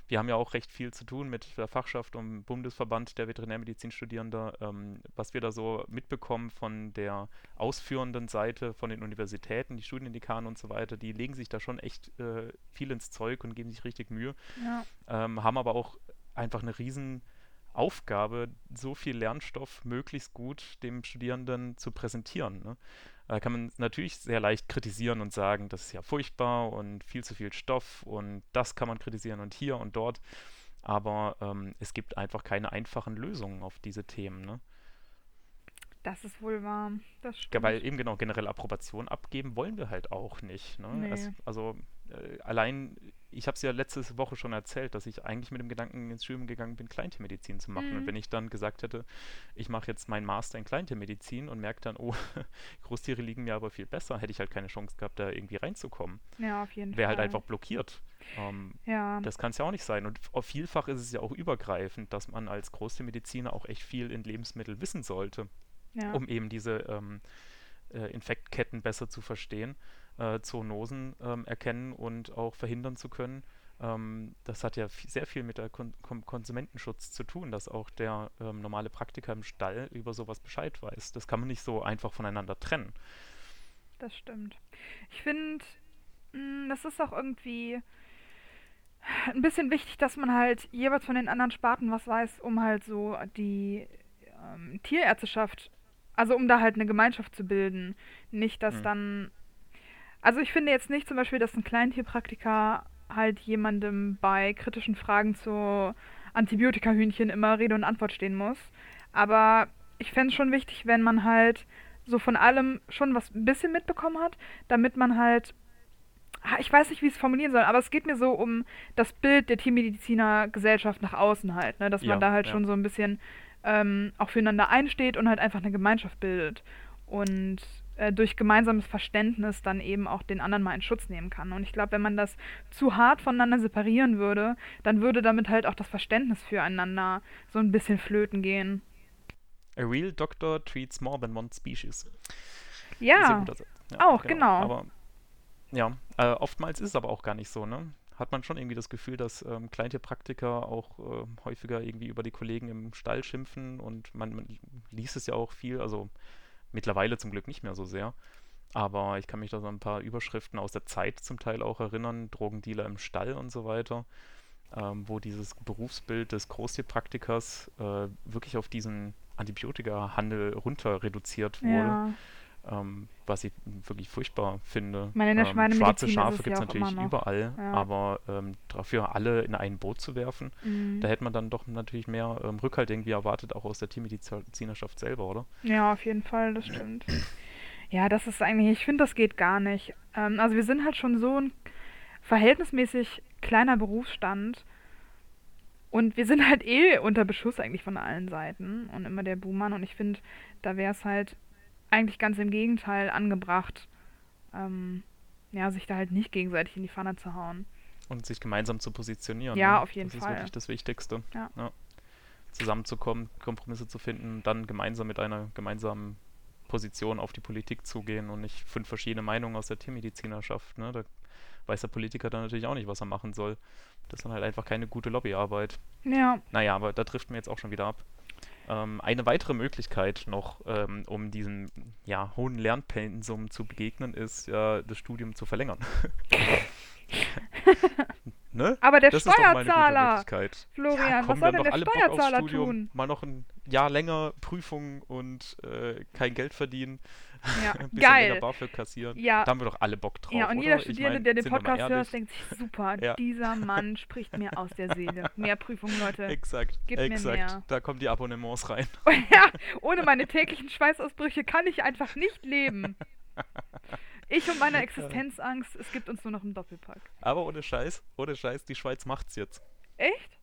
wir haben ja auch recht viel zu tun mit der Fachschaft und Bundesverband der Veterinärmedizinstudierender, ähm, was wir da so mitbekommen von der ausführenden Seite von den Universitäten, die Studiendekanen und so weiter, die legen sich da schon echt äh, viel ins Zeug und geben sich richtig Mühe, ja, ähm, haben aber auch einfach eine riesen Aufgabe, so viel Lernstoff möglichst gut dem Studierenden zu präsentieren. Ne? Da kann man natürlich sehr leicht kritisieren und sagen, das ist ja furchtbar und viel zu viel Stoff und das kann man kritisieren und hier und dort. Aber ähm, es gibt einfach keine einfachen Lösungen auf diese Themen. Ne? das ist wohl wahr. Das Ja, stimmt. weil eben genau generell Approbation abgeben wollen wir halt auch nicht. Ne? Nee. Es, also äh, allein, ich habe es ja letzte Woche schon erzählt, dass ich eigentlich mit dem Gedanken ins Studium gegangen bin, Kleintiermedizin zu machen. Mhm. Und wenn ich dann gesagt hätte, ich mache jetzt meinen Master in Kleintiermedizin und merke dann, oh, Großtiere liegen mir aber viel besser, hätte ich halt keine Chance gehabt, da irgendwie reinzukommen. ja, auf jeden Wäre Fall. halt einfach blockiert. Ähm, Ja, das kann es ja auch nicht sein. Und vielfach ist es ja auch übergreifend, dass man als Großtiermediziner auch echt viel in Lebensmittel wissen sollte ja. um eben diese ähm, äh, Infektketten besser zu verstehen, äh, Zoonosen ähm, erkennen und auch verhindern zu können. Ähm, das hat ja sehr viel mit der Kon Kon Konsumentenschutz zu tun, dass auch der ähm, normale Praktiker im Stall über sowas Bescheid weiß. Das kann man nicht so einfach voneinander trennen. Das stimmt. Ich finde, das ist auch irgendwie ein bisschen wichtig, dass man halt jeweils von den anderen Sparten was weiß, um halt so die ähm, Tierärzteschaft, also um da halt eine Gemeinschaft zu bilden. Nicht, dass Mhm. dann. Also ich finde jetzt nicht zum Beispiel, dass ein Kleintierpraktiker halt jemandem bei kritischen Fragen zu Antibiotikahühnchen immer Rede und Antwort stehen muss. Aber ich fände es schon wichtig, wenn man halt so von allem schon was ein bisschen mitbekommen hat, damit man halt. Ah, Ich weiß nicht, wie ich es formulieren soll, aber es geht mir so um das Bild der Tiermediziner-Gesellschaft nach außen halt, ne? Dass Ja, man da halt ja. schon so ein bisschen ähm, auch füreinander einsteht und halt einfach eine Gemeinschaft bildet. Und äh, durch gemeinsames Verständnis dann eben auch den anderen mal in Schutz nehmen kann. Und ich glaube, wenn man das zu hart voneinander separieren würde, dann würde damit halt auch das Verständnis füreinander so ein bisschen flöten gehen. A real doctor treats more than one species. Ja. Ja, auch, genau. Aber ja, äh, oftmals ist es aber auch gar nicht so, ne? Hat man schon irgendwie das Gefühl, dass ähm, Kleintierpraktiker auch äh, häufiger irgendwie über die Kollegen im Stall schimpfen und man, man liest es ja auch viel, also mittlerweile zum Glück nicht mehr so sehr. Aber ich kann mich da so ein paar Überschriften aus der Zeit zum Teil auch erinnern, Drogendealer im Stall und so weiter, ähm, wo dieses Berufsbild des Großtierpraktikers äh, wirklich auf diesen Antibiotikahandel runter reduziert wurde ja. Ähm, was ich wirklich furchtbar finde. Meine, ähm, schwarze Schafe gibt es ja natürlich überall, Ja. aber ähm, dafür alle in ein Boot zu werfen, Mhm. da hätte man dann doch natürlich mehr ähm, Rückhalt irgendwie erwartet, auch aus der Tiermedizinerschaft selber, oder? Ja, auf jeden Fall, das stimmt. Ja, das ist eigentlich, ich finde, das geht gar nicht. Ähm, also wir sind halt schon so ein verhältnismäßig kleiner Berufsstand und wir sind halt eh unter Beschuss eigentlich von allen Seiten und immer der Buhmann und ich finde, da wäre es halt eigentlich ganz im Gegenteil angebracht, ähm, ja, sich da halt nicht gegenseitig in die Pfanne zu hauen. Und sich gemeinsam zu positionieren. Ja, ne? auf jeden das Fall. ist wirklich das Wichtigste. Ja. Zusammenzukommen, Kompromisse zu finden, dann gemeinsam mit einer gemeinsamen Position auf die Politik zugehen und nicht fünf verschiedene Meinungen aus der Tiermedizinerschaft. Ne? Da weiß der Politiker dann natürlich auch nicht, was er machen soll. Das ist dann halt einfach keine gute Lobbyarbeit. Ja, Naja, aber da trifft mir jetzt auch schon wieder ab. Ähm, eine weitere Möglichkeit noch, ähm, um diesem ja, hohen Lernpensum zu begegnen, ist ja, das Studium zu verlängern. ne? aber der Das Steuerzahler. Florian, ja, was komm, soll wir haben denn der Steuerzahler Studium. tun? Mal noch ein Jahr länger Prüfung und äh, kein Geld verdienen. Ja, ein bisschen geil. BAföG kassieren. Ja. Da haben wir doch alle Bock drauf, Ja, und oder? jeder Ich Studierende, mein, der den Podcast hört, denkt sich, super, Ja. dieser Mann spricht mir aus der Seele. Mehr Prüfungen, Leute. Exakt, Gib mir exakt. mehr. Da kommen die Abonnements rein. ja, ohne meine täglichen Schweißausbrüche kann ich einfach nicht leben. Ich und meine Existenzangst, es gibt uns nur noch einen Doppelpack. Aber ohne Scheiß, ohne Scheiß, die Schweiz macht's jetzt. Echt?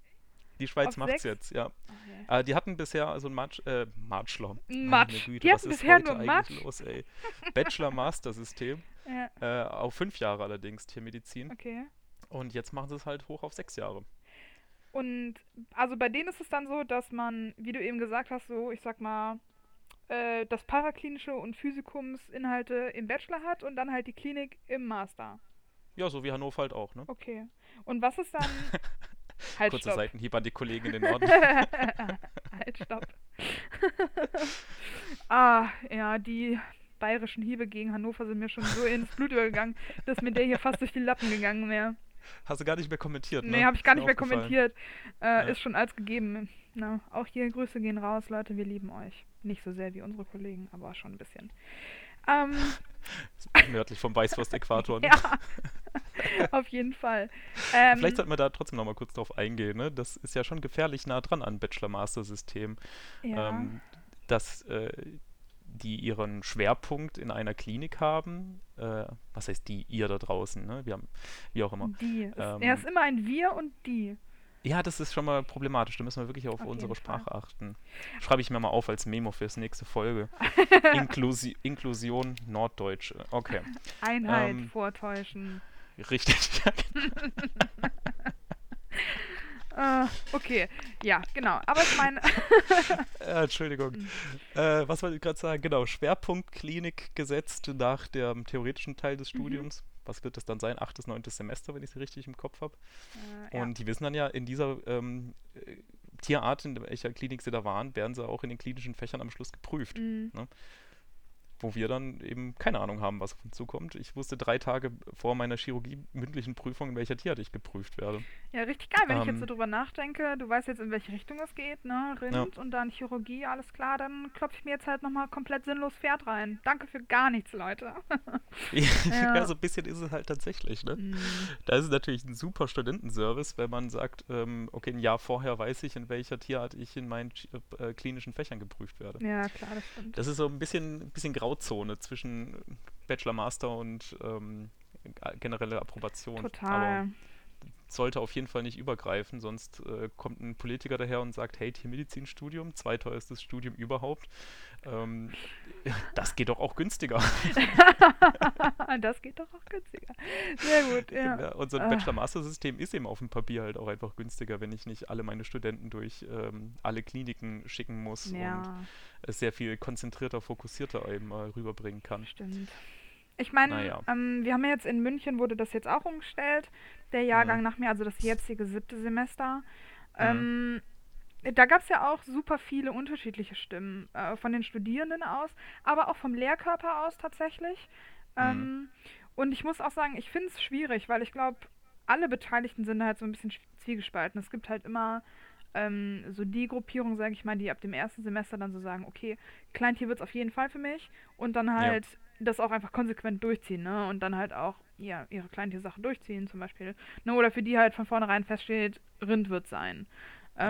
Die Schweiz Auf macht's sechs? jetzt, ja. Okay. Äh, die hatten bisher also einen Matsch, äh, Matschler. Matsch. Güte, Die was hatten ist bisher heute nur eigentlich Matsch. los? Bachelor-Master-System. Ja, Äh, auf fünf Jahre allerdings Tiermedizin. okay. Und jetzt machen sie es halt hoch auf sechs Jahre. Und also bei denen ist es dann so, dass man, wie du eben gesagt hast, so, ich sag mal, äh, das Paraklinische und Physikumsinhalte im Bachelor hat und dann halt die Klinik im Master. Ja, so wie Hannover halt auch, ne? Okay. Und was ist dann. halt, Kurzer stopp. Seitenhieb an die Kollegen in den Norden. halt, stopp. ah, ja, die bayerischen Hiebe gegen Hannover sind mir schon so ins Blut übergegangen, dass mir der hier fast durch die Lappen gegangen wäre. Hast du gar nicht mehr kommentiert, ne? Nee, habe ich gar nicht mehr kommentiert. Äh, Ja. Ist schon als gegeben. Na, auch hier Grüße gehen raus, Leute, wir lieben euch. Nicht so sehr wie unsere Kollegen, aber schon ein bisschen. Ähm, Nördlich vom Weißwurst-Äquator. ne? ja, auf jeden Fall. Ähm, Vielleicht sollten wir da trotzdem noch mal kurz drauf eingehen, ne? Das ist ja schon gefährlich nah dran an Bachelor-Master-System. ja, ähm, dass äh, die ihren Schwerpunkt in einer Klinik haben. Äh, was heißt die, ihr da draußen, ne? Wir haben, wie auch immer. die. Ähm, er ist immer ein Wir und die. Ja, das ist schon mal problematisch. Da müssen wir wirklich auf, Auf unsere jeden Fall. Sprache achten. Schreibe ich mir mal auf als Memo fürs nächste Folge. Inklusi Inklusion Norddeutsche. Okay, Einheit Ähm, vortäuschen. Richtig. Äh, okay, ja, genau. Aber ich meine, Äh, Entschuldigung. Hm. Äh, was wollte ich gerade sagen? Genau, Schwerpunkt Klinik gesetzt nach dem theoretischen Teil Mhm. des Studiums. Was wird das dann sein? Achtes, neuntes Semester, wenn ich es richtig im Kopf habe. äh, ja. Und die wissen dann ja, in dieser ähm, äh, Tierart, in welcher Klinik sie da waren, werden sie auch in den klinischen Fächern am Schluss geprüft. Mm, Wo wir dann eben keine Ahnung haben, was auf uns zukommt. Ich wusste drei Tage vor meiner Chirurgie mündlichen Prüfung, in welcher Tierart ich geprüft werde. ja, richtig geil, wenn ich jetzt Ähm, so drüber nachdenke. Du weißt jetzt, in welche Richtung es geht, ne? Rind und dann Chirurgie, alles klar. Dann klopfe ich mir jetzt halt nochmal komplett sinnlos Pferd rein. Danke für gar nichts, Leute. ja. Ja. so ein bisschen ist es halt tatsächlich, ne? Mm, Da ist es natürlich ein super Studentenservice, wenn man sagt, ähm, okay, ein Jahr vorher weiß ich, in welcher Tierart ich in meinen Chi- äh, klinischen Fächern geprüft werde. ja, klar, das stimmt. Das ist so ein bisschen, ein bisschen Grauzone zwischen Bachelor, Master und ähm, generelle Approbation. Total. Aber sollte auf jeden Fall nicht übergreifen, sonst äh, kommt ein Politiker daher und sagt, hey, Tiermedizinstudium, zweiteuerstes Studium überhaupt. Ähm, das geht doch auch günstiger. das geht doch auch günstiger. Sehr gut, ja. Unser Ah. Bachelor-Master-System ist eben auf dem Papier halt auch einfach günstiger, wenn ich nicht alle meine Studenten durch ähm, alle Kliniken schicken muss und Ja, es sehr viel konzentrierter, fokussierter eben mal rüberbringen kann. stimmt. Ich meine, Naja. ähm, wir haben ja jetzt in München wurde das jetzt auch umgestellt, der Jahrgang nach mir, also das jetzige siebte Semester. Ähm, da gab es ja auch super viele unterschiedliche Stimmen äh, von den Studierenden aus, aber auch vom Lehrkörper aus tatsächlich. Ähm, und ich muss auch sagen, ich finde es schwierig, weil ich glaube, alle Beteiligten sind halt so ein bisschen sch- zwiegespalten. Es gibt halt immer ähm, so die Gruppierung, sage ich mal, die ab dem ersten Semester dann so sagen, okay, Kleintier wird es auf jeden Fall für mich und dann halt das auch einfach konsequent durchziehen, ne? Und dann halt auch ja, ihre Kleintiersache durchziehen zum Beispiel. Ne? Oder für die halt von vornherein feststeht, Rind wird sein. Ja.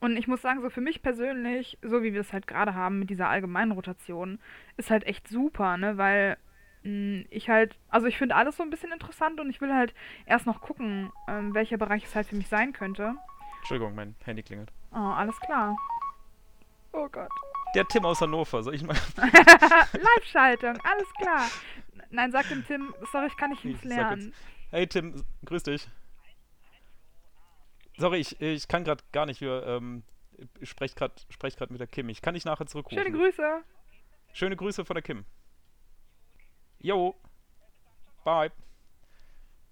Und ich muss sagen, so für mich persönlich, so wie wir es halt gerade haben mit dieser allgemeinen Rotation, ist halt echt super, ne? Weil mh, ich halt, also ich finde alles so ein bisschen interessant und ich will halt erst noch gucken, ähm, welcher Bereich es halt für mich sein könnte. Entschuldigung, mein Handy klingelt. Oh, alles klar. Oh Gott. Der Tim aus Hannover, soll ich mal. Live-Schaltung, alles klar. Nein, sag dem Tim, sorry, ich kann nicht ins lernen. Hey Tim, grüß dich. Sorry, ich, ich kann gerade gar nicht. Wir ähm, ich sprech gerade sprech grad mit der Kim. Ich kann dich nachher zurückrufen. Schöne Grüße. Schöne Grüße von der Kim. Jo. Bye.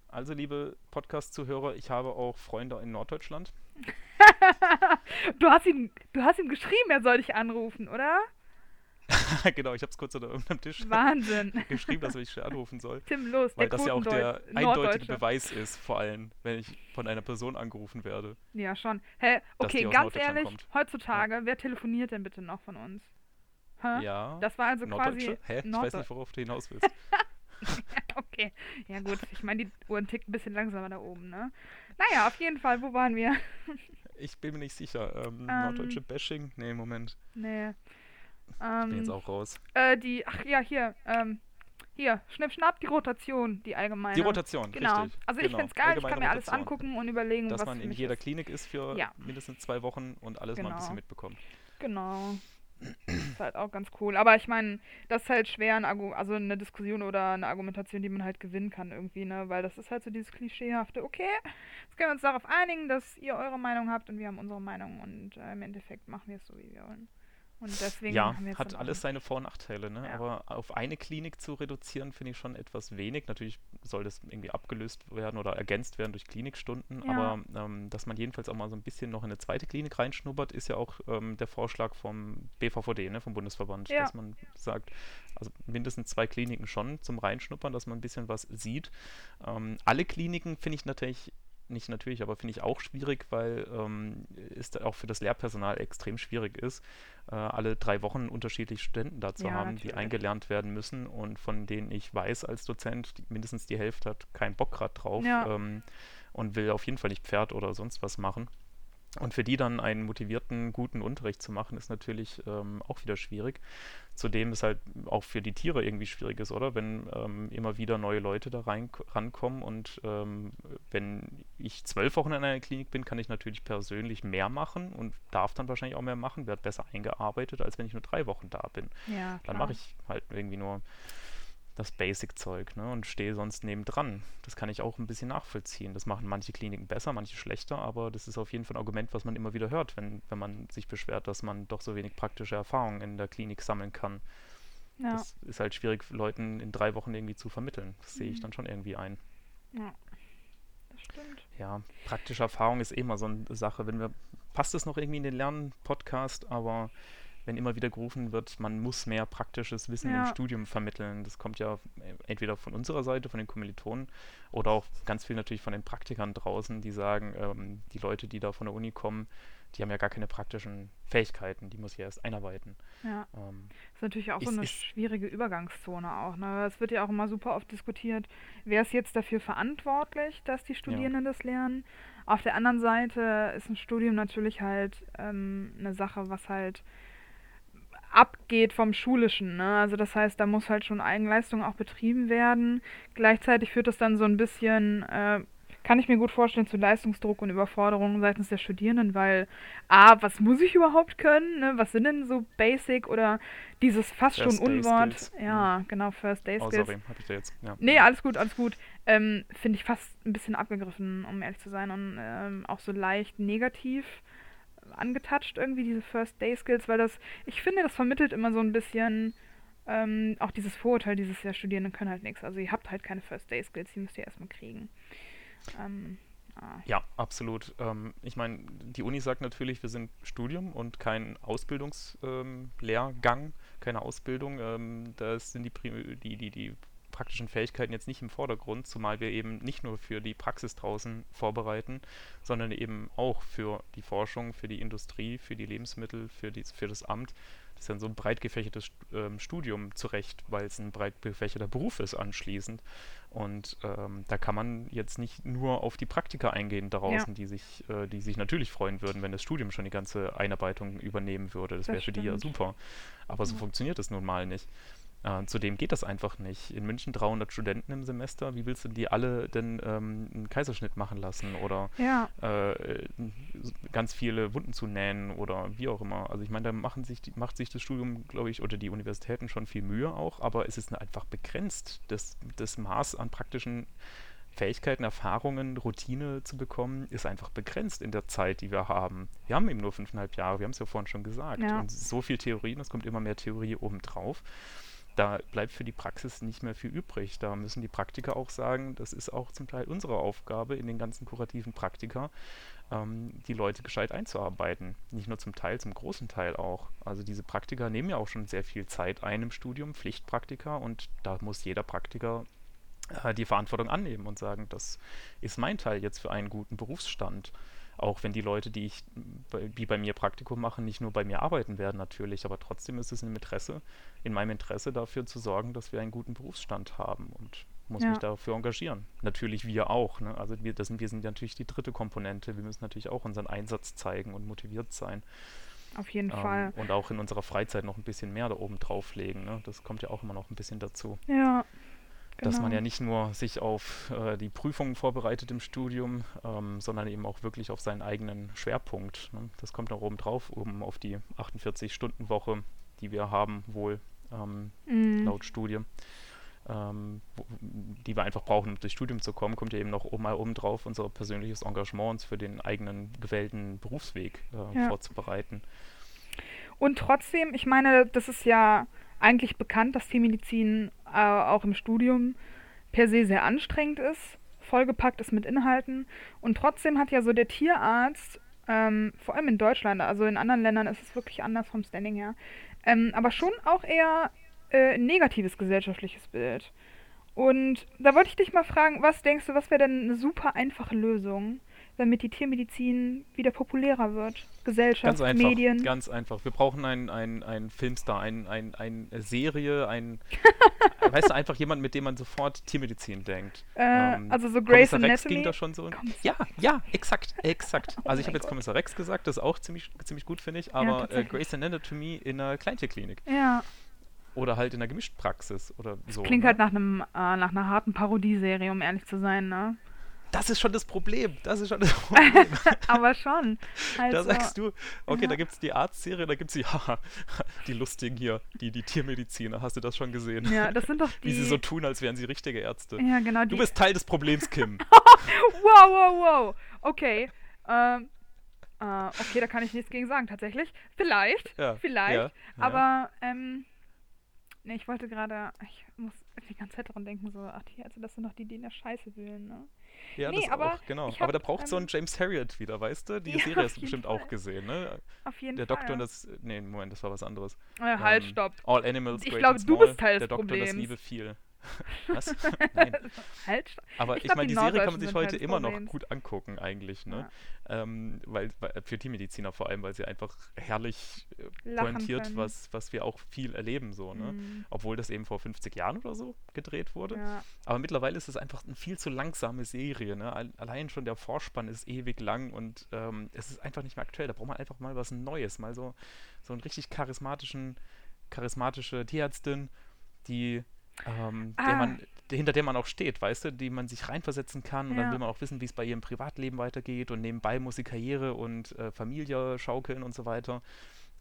Also, liebe Podcast-Zuhörer, ich habe auch Freunde in Norddeutschland. Du hast ihm, du hast ihm geschrieben, er soll dich anrufen, oder? genau, ich habe es kurz unter irgendeinem Tisch Wahnsinn. geschrieben, dass ich anrufen soll. Tim, los, Weil das ja auch der eindeutige. Beweis ist, vor allem, wenn ich von einer Person angerufen werde. Ja, schon. Hä, okay, ganz ehrlich, kommt. heutzutage, wer telefoniert denn bitte noch von uns? Hä? Ja. Das war also Norddeutsche? quasi. Hä? Ich weiß nicht, worauf du hinaus willst. Okay, ja gut, ich meine, die Uhren tickt ein bisschen langsamer da oben, ne? Naja, auf jeden Fall, wo waren wir? Ich bin mir nicht sicher. Ähm, Ähm. Norddeutsche Bashing? Nee, Moment. Nee. Ich bin jetzt Ähm, auch raus. äh, die, ach ja, hier, ähm, hier, schnipp, schnapp, die Rotation, die allgemeine. Die Rotation, Genau. richtig. Also ich genau. find's geil, ich Allgemeine kann mir alles Rotation. angucken und überlegen, Dass was man in jeder ist. Klinik ist für Ja. mindestens zwei Wochen und alles mal ein bisschen Genau. mitbekommt. Genau. ist halt auch ganz cool. Aber ich meine, das ist halt schwer, ein Argu also eine Diskussion oder eine Argumentation, die man halt gewinnen kann irgendwie, ne? Weil das ist halt so dieses klischeehafte, okay, jetzt können wir uns darauf einigen, dass ihr eure Meinung habt und wir haben unsere Meinung und äh, im Endeffekt machen wir es so, wie wir wollen. Und deswegen Ja, hat alles seine Vor- und Nachteile, ne? Ja. Aber auf eine Klinik zu reduzieren, finde ich schon etwas wenig. Natürlich soll das irgendwie abgelöst werden oder ergänzt werden durch Klinikstunden, Ja. aber ähm, dass man jedenfalls auch mal so ein bisschen noch in eine zweite Klinik reinschnuppert, ist ja auch ähm, der Vorschlag vom BVVD, ne, vom Bundesverband, Ja. dass man sagt, also mindestens zwei Kliniken schon zum Reinschnuppern, dass man ein bisschen was sieht. Ähm, alle Kliniken finde ich natürlich nicht natürlich, aber finde ich auch schwierig, weil ähm, es auch für das Lehrpersonal extrem schwierig ist, äh, alle drei Wochen unterschiedliche Studenten da zu Ja, haben, die natürlich. eingelernt werden müssen und von denen ich weiß als Dozent, die, mindestens die Hälfte hat keinen Bock gerade drauf Ja. ähm, und will auf jeden Fall nicht Pferd oder sonst was machen. Und für die dann einen motivierten, guten Unterricht zu machen, ist natürlich ähm, auch wieder schwierig. Zudem ist halt auch für die Tiere irgendwie schwierig ist, oder? Wenn ähm, immer wieder neue Leute da rein, rankommen und ähm, wenn ich zwölf Wochen in einer Klinik bin, kann ich natürlich persönlich mehr machen und darf dann wahrscheinlich auch mehr machen, werde besser eingearbeitet, als wenn ich nur drei Wochen da bin. Ja, Dann mache ich halt irgendwie nur das Basic-Zeug ne, und stehe sonst nebendran. Das kann ich auch ein bisschen nachvollziehen. Das machen manche Kliniken besser, manche schlechter, aber das ist auf jeden Fall ein Argument, was man immer wieder hört, wenn, wenn man sich beschwert, dass man doch so wenig praktische Erfahrungen in der Klinik sammeln kann. Ja, Das ist halt schwierig, Leuten in drei Wochen irgendwie zu vermitteln. Das sehe ich Mhm. dann schon irgendwie ein. ja. Das stimmt. Ja, praktische Erfahrung ist eh immer so eine Sache. Wenn wir, passt es noch irgendwie in den Lernen-Podcast, aber wenn immer wieder gerufen wird, man muss mehr praktisches Wissen im Ja. Studium vermitteln, das kommt ja äh, entweder von unserer Seite, von den Kommilitonen, oder auch ganz viel natürlich von den Praktikern draußen, die sagen, ähm, die Leute, die da von der Uni kommen, die haben ja gar keine praktischen Fähigkeiten, die muss ich erst einarbeiten. Ja. Ähm, Das ist natürlich auch so Ist- eine ist- schwierige Übergangszone auch. Ne? Es wird ja auch immer super oft diskutiert, wer ist jetzt dafür verantwortlich, dass die Studierenden das lernen. Auf der anderen Seite ist ein Studium natürlich halt ähm, eine Sache, was halt abgeht vom Schulischen. Ne? Also das heißt, da muss halt schon Eigenleistung auch betrieben werden. Gleichzeitig führt das dann so ein bisschen, äh, kann ich mir gut vorstellen, zu Leistungsdruck und Überforderung seitens der Studierenden, weil A, was muss ich überhaupt können? Ne? Was sind denn so Basic oder dieses fast First schon Unwort? Ja, genau, First Day oh, Skills. sorry, habe ich da jetzt. Ja. Nee, alles gut, alles gut. Ähm, Finde ich fast ein bisschen abgegriffen, um ehrlich zu sein. Und ähm, auch so leicht negativ angetatscht irgendwie, diese First Day Skills, weil das, ich finde, das vermittelt immer so ein bisschen ähm, auch dieses Vorurteil, dieses ja, Studierenden können halt nichts. Also ihr habt halt keine First Day Skills, die müsst ihr erstmal kriegen. Ähm, ah, Ja, absolut. Ähm, ich meine, die Uni sagt natürlich, wir sind Studium und kein Ausbildungslehrgang, ähm, keine Ausbildung. Ähm, da sind die, die, die, die praktischen Fähigkeiten jetzt nicht im Vordergrund, zumal wir eben nicht nur für die Praxis draußen vorbereiten, sondern eben auch für die Forschung, für die Industrie, für die Lebensmittel, für, die, für das Amt. Das ist ja so ein breit gefächertes ähm, Studium zurecht, weil es ein breit gefächerter Beruf ist anschließend. Und ähm, da kann man jetzt nicht nur auf die Praktika eingehen draußen, ja. die sich, äh, die sich natürlich freuen würden, wenn das Studium schon die ganze Einarbeitung übernehmen würde. Das, das wäre für die ja super. Aber so funktioniert es nun mal nicht. Äh, zudem geht das einfach nicht. In München 300 Studenten im Semester, wie willst du die alle denn ähm, einen Kaiserschnitt machen lassen oder ja. äh, ganz viele Wunden zu nähen oder wie auch immer. Also ich meine, da machen sich die, macht sich das Studium, glaube ich, oder die Universitäten schon viel Mühe auch, aber es ist einfach begrenzt, das, das Maß an praktischen Fähigkeiten, Erfahrungen, Routine zu bekommen, ist einfach begrenzt in der Zeit, die wir haben. Wir haben eben nur fünfeinhalb Jahre, wir haben es ja vorhin schon gesagt. Ja. Und so viel Theorie, es kommt immer mehr Theorie obendrauf da bleibt für die Praxis nicht mehr viel übrig. Da müssen die Praktiker auch sagen, das ist auch zum Teil unsere Aufgabe in den ganzen kurativen Praktika, ähm, die Leute gescheit einzuarbeiten. Nicht nur zum Teil, zum großen Teil auch. Also diese Praktika nehmen ja auch schon sehr viel Zeit ein im Studium, Pflichtpraktika, und da muss jeder Praktiker äh, die Verantwortung annehmen und sagen, das ist mein Teil jetzt für einen guten Berufsstand. Auch wenn die Leute, die ich, die bei mir Praktikum machen, nicht nur bei mir arbeiten werden natürlich, aber trotzdem ist es im Interesse, in meinem Interesse dafür zu sorgen, dass wir einen guten Berufsstand haben und muss ja. mich dafür engagieren. Natürlich wir auch. Ne? Also wir, das sind, wir sind natürlich die dritte Komponente. Wir müssen natürlich auch unseren Einsatz zeigen und motiviert sein. Auf jeden ähm, Fall. Und auch in unserer Freizeit noch ein bisschen mehr da oben drauflegen. Ne? Das kommt ja auch immer noch ein bisschen dazu. Ja, Genau. Dass man ja genau. nicht nur sich auf äh, die Prüfungen vorbereitet im Studium, ähm, sondern eben auch wirklich auf seinen eigenen Schwerpunkt. Ne? Das kommt noch oben drauf, oben auf die 48-Stunden-Woche, die wir haben, wohl ähm, mm. laut Studie. Ähm, wo, die wir einfach brauchen, um durchs Studium zu kommen, kommt ja eben noch mal oben drauf unser persönliches Engagement uns für den eigenen gewählten Berufsweg äh, ja. vorzubereiten. Und trotzdem, ich meine, das ist ja eigentlich bekannt, dass Tiermedizin äh, auch im Studium per se sehr anstrengend ist, vollgepackt ist mit Inhalten. Und trotzdem hat ja so der Tierarzt, ähm, vor allem in Deutschland, also in anderen Ländern ist es wirklich anders vom Standing her, ähm, aber schon auch eher äh, ein negatives gesellschaftliches Bild. Und da wollte ich dich mal fragen, was denkst du, was wäre denn eine super einfache Lösung? Damit die Tiermedizin wieder populärer wird. Gesellschaft, ganz einfach, Medien. Ganz einfach. Wir brauchen einen ein Filmstar, eine ein, ein Serie, ein, weißt du, einfach jemand, mit dem man sofort Tiermedizin denkt. Äh, ähm, also so Grace Anatomy. Rex ging da schon so. Ja, ja, exakt, exakt. Oh also ich habe jetzt Kommissar Rex gesagt, das ist auch ziemlich, ziemlich gut, finde ich, aber ja, äh, Grace Anatomy in einer Kleintierklinik. Ja. Oder halt in einer Gemischtpraxis oder so. Klingt ne? halt nach einem äh, nach einer harten Parodieserie, um ehrlich zu sein, ne? Das ist schon das Problem. Das ist schon das Problem. Aber schon. Also. Da sagst du, okay, ja. da gibt es die Arztserie, da gibt es die, haha, die lustigen hier, die, die Tiermediziner. Hast du das schon gesehen? Ja, das sind doch die. Wie sie so tun, als wären sie richtige Ärzte. Ja, genau. Du bist Teil des Problems, Kim. wow, wow, wow. Okay. Ähm. Uh, okay, da kann ich nichts gegen sagen, tatsächlich. Vielleicht, ja, vielleicht. Ja, aber, ähm, nee, ich wollte gerade, ich muss die ganze Zeit dran denken, so, ach, die Ärzte, das sind doch die, die in der Scheiße wühlen, ne? Ja, nee, das aber auch, genau. Hab, aber da braucht ähm, so einen James Harriet wieder, weißt du? Die ja, Serie hast du bestimmt Fall. auch gesehen, ne? Auf jeden Der Fall. Der Doktor und das. Nee, Moment, das war was anderes. Äh, halt, ähm, stopp. All Animals, Ich glaube, du bist Teil des Der Doktor und das Liebe viel. Was? Nein. halt, Aber ich, ich meine, die, die Serie kann man sich heute immer noch gut angucken, eigentlich, ne? Ja. Ähm, weil, weil, für Tiermediziner vor allem, weil sie einfach herrlich äh, pointiert, was, was wir auch viel erleben, so, ne? Mhm. Obwohl das eben vor 50 Jahren oder so gedreht wurde. Ja. Aber mittlerweile ist es einfach eine viel zu langsame Serie, ne? Allein schon der Vorspann ist ewig lang und ähm, es ist einfach nicht mehr aktuell. Da braucht man einfach mal was Neues, mal so, so einen richtig charismatischen, charismatische Tierärztin, die ähm, ah. der man, hinter der man auch steht, weißt du, die man sich reinversetzen kann und ja. dann will man auch wissen, wie es bei ihrem Privatleben weitergeht und nebenbei muss sie Karriere und äh, Familie schaukeln und so weiter.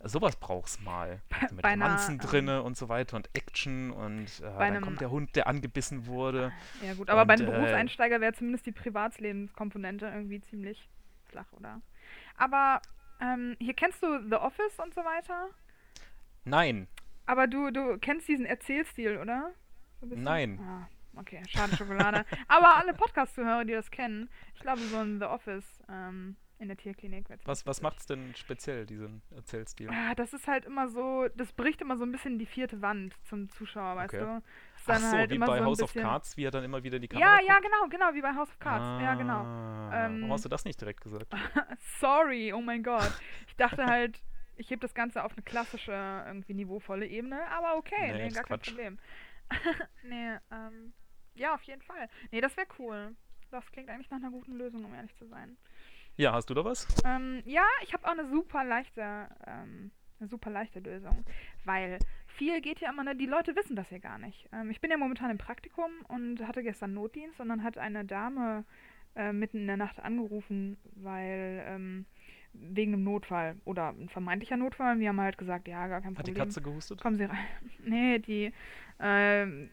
Sowas brauch's mal. Also mit Romanzen drinne ähm, und so weiter und Action und äh, dann kommt der Hund, der angebissen wurde. Ja gut, aber und, bei einem äh, Berufseinsteiger wäre zumindest die Privatlebenskomponente irgendwie ziemlich flach, oder? Aber ähm, hier kennst du The Office und so weiter? Nein. Aber du, du kennst diesen Erzählstil, oder? Nein. Ah, okay, schade Schokolade. Aber alle Podcast-Zuhörer, die das kennen, ich glaube, so ein The Office ähm, in der Tierklinik. Was, was macht es denn speziell, diesen Erzählstil? Ah, das ist halt immer so, das bricht immer so ein bisschen die vierte Wand zum Zuschauer, weißt okay. du? Ach so, halt wie bei so House of Cards, wie er dann immer wieder die Kamera Ja, guckt? ja, genau, genau, wie bei House of Cards. Ah, ja, genau. Ähm, warum hast du das nicht direkt gesagt? Sorry, oh mein Gott. Ich dachte halt, Ich heb das Ganze auf eine klassische, irgendwie niveauvolle Ebene, aber okay, Nee, nee, ist gar kein Quatsch. Problem. nee, ähm, ja, auf jeden Fall. Nee, das wäre cool. Das klingt eigentlich nach einer guten Lösung, um ehrlich zu sein. Ja, hast du da was? Ähm, ja, ich habe auch eine super leichte, ähm, eine super leichte Lösung, weil viel geht ja immer, ne, die Leute wissen das ja gar nicht. Ähm, ich bin ja momentan im Praktikum und hatte gestern Notdienst und dann hat eine Dame äh, mitten in der Nacht angerufen, weil ähm, wegen einem Notfall oder ein vermeintlicher Notfall. Wir haben halt gesagt, ja, gar kein Hat die Problem. Katze gehustet? Kommen Sie rein. Nee, die, ähm,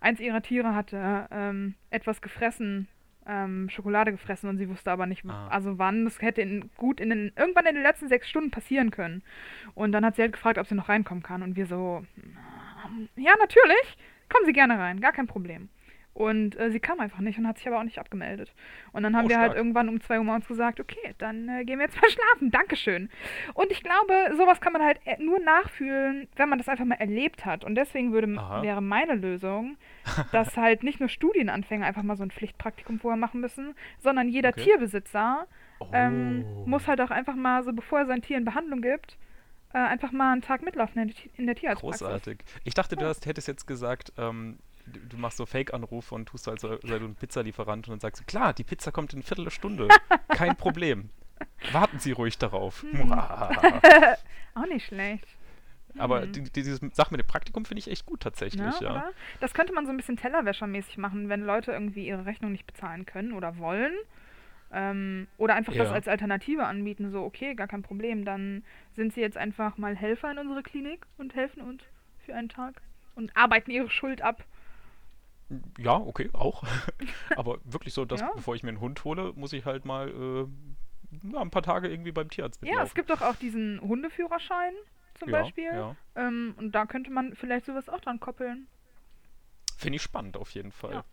eins ihrer Tiere hatte ähm, etwas gefressen, ähm, Schokolade gefressen und sie wusste aber nicht, Ah. also wann. Das hätte in, gut in den, irgendwann in den letzten sechs Stunden passieren können. Und dann hat sie halt gefragt, ob sie noch reinkommen kann. Und wir so, ja, natürlich, kommen Sie gerne rein, gar kein Problem. Und äh, sie kam einfach nicht und hat sich aber auch nicht abgemeldet. Und dann haben Oh, wir halt stark. irgendwann um 2 Uhr morgens gesagt, okay, dann äh, gehen wir jetzt mal schlafen. Dankeschön. Und ich glaube, sowas kann man halt äh, nur nachfühlen, wenn man das einfach mal erlebt hat. Und deswegen würde, Aha. wäre meine Lösung, dass halt nicht nur Studienanfänger einfach mal so ein Pflichtpraktikum vorher machen müssen, sondern jeder Okay. Tierbesitzer ähm, Oh. muss halt auch einfach mal so, bevor er sein Tier in Behandlung gibt, äh, einfach mal einen Tag mitlaufen in der, Ti- in der Tierarztpraxis. Großartig. Ich dachte, du hast, hättest jetzt gesagt, ähm, du, machst so Fake-Anrufe und tust so, als sei du ein Pizzalieferant und dann sagst du, klar, die Pizza kommt in Viertelstunde. Kein Problem. Warten Sie ruhig darauf. Hm. Auch nicht schlecht. Aber Hm. die, die, diese Sache mit dem Praktikum finde ich echt gut tatsächlich, Ne, ja. oder? Das könnte man so ein bisschen Tellerwäschermäßig machen, wenn Leute irgendwie ihre Rechnung nicht bezahlen können oder wollen. Ähm, oder einfach das Ja. als Alternative anbieten, so, okay, gar kein Problem. Dann sind sie jetzt einfach mal Helfer in unserer Klinik und helfen uns für einen Tag und arbeiten ihre Schuld ab. Ja, okay, auch. Aber wirklich so, dass Ja. bevor ich mir einen Hund hole, muss ich halt mal äh, ja, ein paar Tage irgendwie beim Tierarzt Ja, mitlaufen. es gibt doch auch diesen Hundeführerschein zum ja, Beispiel. Ja. Ähm, und da könnte man vielleicht sowas auch dran koppeln. Finde ich spannend auf jeden Fall.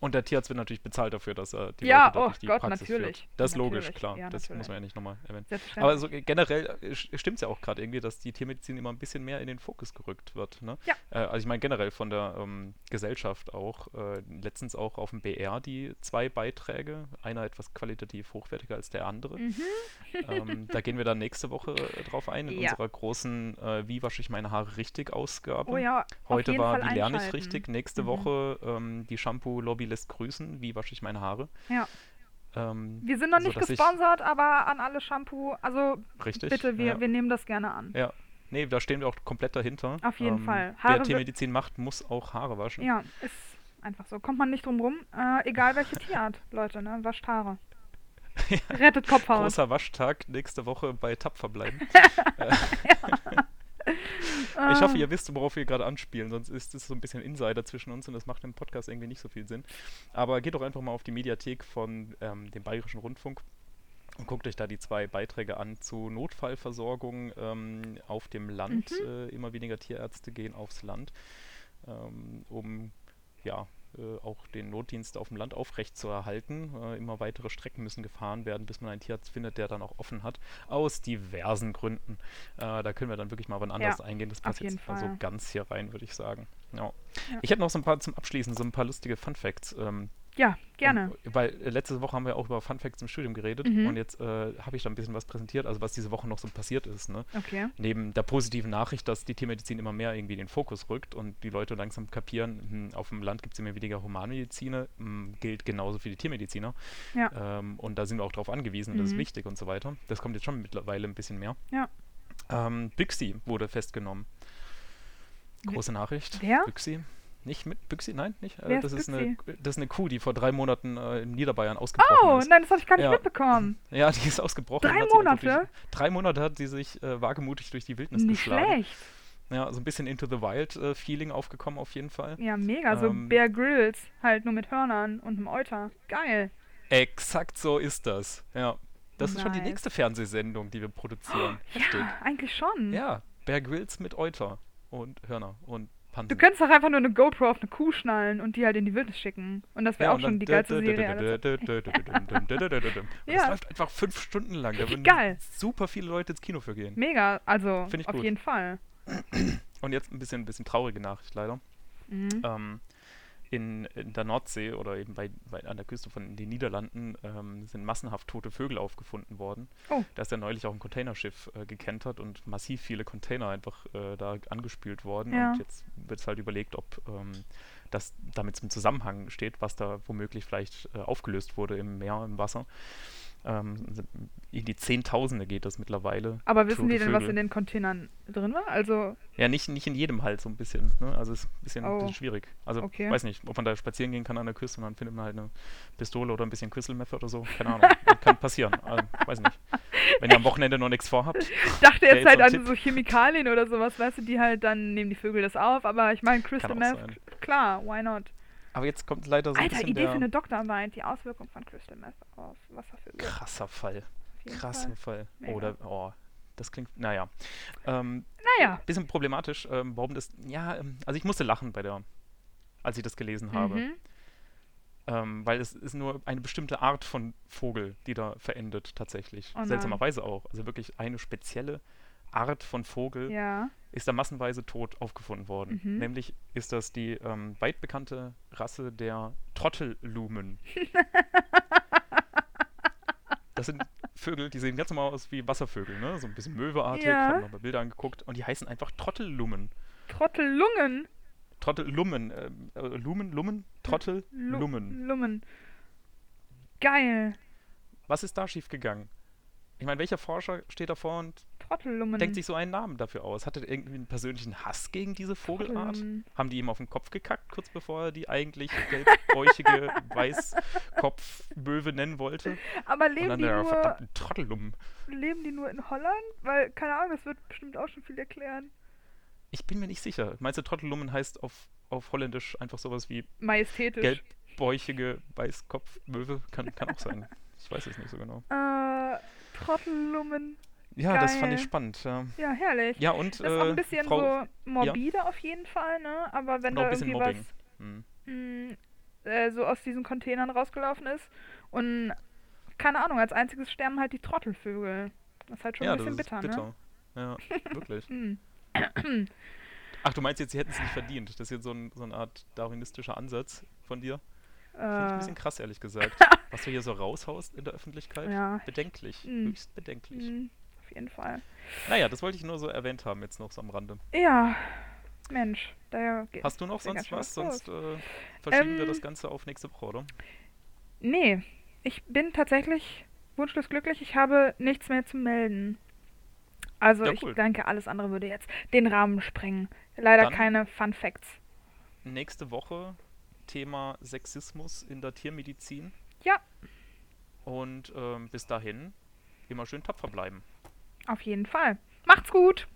Und der Tierarzt wird natürlich bezahlt dafür, dass er die Ja, Leute oh die Gott, Praxis natürlich. führt. Das ist logisch, klar. Ja, das muss man ja nicht nochmal erwähnen. Aber so äh, generell stimmt es ja auch gerade irgendwie, dass die Tiermedizin immer ein bisschen mehr in den Fokus gerückt wird. Ne? Ja. Äh, also ich meine generell von der ähm, Gesellschaft auch. Äh, letztens auch auf dem BR die zwei Beiträge. Einer etwas qualitativ hochwertiger als der andere. Mhm. ähm, da gehen wir dann nächste Woche äh, drauf ein in Ja. unserer großen äh, Wie wasche ich meine Haare richtig Ausgabe. Oh ja, Heute war Fall Wie lerne ich richtig. Nächste Mhm. Woche ähm, die Shampoo-Lobby lässt grüßen. Wie wasche ich meine Haare? Ja. Ähm, Wir sind noch nicht sodass ich- gesponsert, aber an alle Shampoo, also Richtig. bitte, wir, ja. wir nehmen das gerne an. ja. Nee, da stehen wir auch komplett dahinter. Ähm, Auf jeden Fall. Wer Haare wi- Tiermedizin macht, muss auch Haare waschen. Ja, ist einfach so. Kommt man nicht drum rum. Äh, egal welche Tierart, Leute, ne? Wascht Haare. Rettet Kopfhaut. Großer Waschtag nächste Woche bei Tapfer bleiben. Ich hoffe, ihr wisst, worauf wir gerade anspielen, sonst ist es so ein bisschen Insider zwischen uns und das macht im Podcast irgendwie nicht so viel Sinn. Aber geht doch einfach mal auf die Mediathek von ähm, dem Bayerischen Rundfunk und guckt euch da die zwei Beiträge an zu Notfallversorgung ähm, auf dem Land. Mhm. Äh, immer weniger Tierärzte gehen aufs Land, ähm, um ja äh, auch den Notdienst auf dem Land aufrechtzuerhalten. Äh, immer weitere Strecken müssen gefahren werden, bis man einen Tierarzt findet, der dann auch offen hat. Aus diversen Gründen. Äh, da können wir dann wirklich mal wann anders eingehen. Das passt jetzt also Fall. ganz hier rein, würde ich sagen. Ja. Ja. Ich hätte noch so ein paar zum Abschließen, so ein paar lustige Fun Facts. Ähm, Ja, gerne. um, weil äh, letzte Woche haben wir auch über Fun Facts im Studium geredet Mhm. und jetzt äh, habe ich da ein bisschen was präsentiert, also was diese Woche noch so passiert ist. Ne? Okay. Neben der positiven Nachricht, dass die Tiermedizin immer mehr irgendwie in den Fokus rückt und die Leute langsam kapieren, hm, auf dem Land gibt es immer weniger Humanmediziner, hm, gilt genauso für die Tiermediziner. Ja. Ähm, und da sind wir auch darauf angewiesen und das ist Mhm. wichtig und so weiter. Das kommt jetzt schon mittlerweile ein bisschen mehr. Ja. Ähm, Büxi wurde festgenommen. Große Nachricht. Wer? Büxi. Nicht mit Büxi? Nein, nicht. Äh, das, ist ist eine, Büchsi? das ist eine Kuh, die vor drei Monaten äh, in Niederbayern ausgebrochen Oh, ist. nein, das habe ich gar nicht Ja. mitbekommen. Ja, die ist ausgebrochen. Drei Monate? Durch, drei Monate hat sie sich äh, wagemutig durch die Wildnis Nicht geschlagen. schlecht. Ja, so ein bisschen Into the Wild äh, Feeling aufgekommen auf jeden Fall. Ja, mega. So Ähm. Bear Grylls, halt nur mit Hörnern und einem Euter. Geil. Exakt so ist das. Ja. Das ist schon die Nice. nächste Fernsehsendung, die wir produzieren. Heftig. Ja, eigentlich schon. Ja, Bear Grylls mit Euter und Hörner und Pansen. Du könntest doch einfach nur eine GoPro auf eine Kuh schnallen und die halt in die Wildnis schicken. Und das wäre ja, auch schon die geilste Serie. Das läuft einfach fünf Stunden lang. Da würden Geil. super viele Leute ins Kino für gehen. Mega, also auf gut. jeden Fall. Und jetzt ein bisschen, ein bisschen traurige Nachricht leider. Mhm. Ähm, in, in, der Nordsee oder eben bei, bei, an der Küste von den Niederlanden ähm, sind massenhaft tote Vögel aufgefunden worden. Oh. Da ist ja neulich auch ein Containerschiff äh, gekentert und massiv viele Container einfach äh, da angespült worden. Ja. Und jetzt wird es halt überlegt, ob ähm, das damit zum Zusammenhang steht, was da womöglich vielleicht äh, aufgelöst wurde im Meer, im Wasser. Ähm, in die Zehntausende geht das mittlerweile. Aber wissen die denn, was in den Containern drin war? Also, Ja, nicht, nicht in jedem halt so ein bisschen. Ne? Also es ist ein bisschen, Oh. bisschen schwierig. Also Okay. weiß nicht, ob man da spazieren gehen kann an der Küste und dann findet man halt eine Pistole oder ein bisschen Crystal oder so. Keine Ahnung. kann passieren. Also, weiß nicht. Wenn ihr am Wochenende noch nichts vorhabt. ich dachte jetzt halt an Tipp. so Chemikalien oder sowas, weißt du, die halt dann nehmen die Vögel das auf, aber ich meine, Crystal Meth, klar, why not? Aber jetzt kommt leider so ein Alter, bisschen Idee der für eine Doktorarbeit, die Auswirkung von Crystal Meth auf Wasservögel. krasser Fall. Krasser Fall. Fall. Oder, oh, das klingt, naja. Ähm, Naja, bisschen problematisch, ähm, warum das, ja, ähm, also ich musste lachen bei der, als ich das gelesen habe. mhm. Ähm, weil es ist nur eine bestimmte Art von Vogel, die da verendet tatsächlich. Oh. Seltsamerweise auch. Also wirklich eine spezielle Art von Vogel ja, ist da massenweise tot aufgefunden worden. Mhm. Nämlich ist das die ähm, weit bekannte Rasse der Trottellumen. das sind Vögel, die sehen ganz normal aus wie Wasservögel, ne? So ein bisschen Möweartig, Ja. haben wir mal Bilder angeguckt und die heißen einfach Trottellumen. Trottellungen. Trottellummen, ähm, äh, Lumen, Lummen, Trottellummen. Lummen. Geil. Was ist da schiefgegangen? Ich meine, welcher Forscher steht davor und denkt sich so einen Namen dafür aus? Hat er irgendwie einen persönlichen Hass gegen diese Vogelart? Haben die ihm auf den Kopf gekackt, kurz bevor er die eigentlich gelbbäuchige Weißkopfmöwe nennen wollte? Aber Und leben dann die, der nur, verdammten leben die nur in Holland? Weil, keine Ahnung, das wird bestimmt auch schon viel erklären. Ich bin mir nicht sicher. Meinst du, Trottelummen heißt auf, auf Holländisch einfach sowas wie Majestätisch. gelbbäuchige Weißkopfmöwe? Kann, kann auch sein. Ich weiß es nicht so genau. Äh, Trottellummen. Ja, das fand ich Geil. spannend. Ja, Ja, herrlich. ja und Das ist auch äh, ein bisschen Frau, so morbide auf jeden Fall, ne? Aber wenn und da irgendwie Mobbing. Hm. was mh, äh, so aus diesen Containern rausgelaufen ist und keine Ahnung, als einziges sterben halt die Trottelvögel. Das ist halt schon ja, ein bisschen das ist bitter, ne? Ja, wirklich. Hm. Ach, du meinst jetzt, sie hätten es nicht verdient. Das ist jetzt so, ein, so eine Art darwinistischer Ansatz von dir. Finde ich ein Äh, bisschen krass, ehrlich gesagt. Was du hier so raushaust in der Öffentlichkeit. ja, Bedenklich. Mm. Höchst bedenklich. mh, auf jeden Fall. Naja, das wollte ich nur so erwähnt haben, jetzt noch so am Rande. Ja, Mensch, da geht. Hast du noch sonst was? Sonst äh, verschieben wir Ähm, das Ganze auf nächste Woche, oder? Nee, ich bin tatsächlich wunschlos glücklich. Ich habe nichts mehr zu melden. Also Ja, ich cool. denke, alles andere würde jetzt den Rahmen sprengen. Leider Dann- keine Fun Facts. Nächste Woche Thema Sexismus in der Tiermedizin. Ja. Und ähm, bis dahin immer schön tapfer bleiben. Auf jeden Fall. Macht's gut!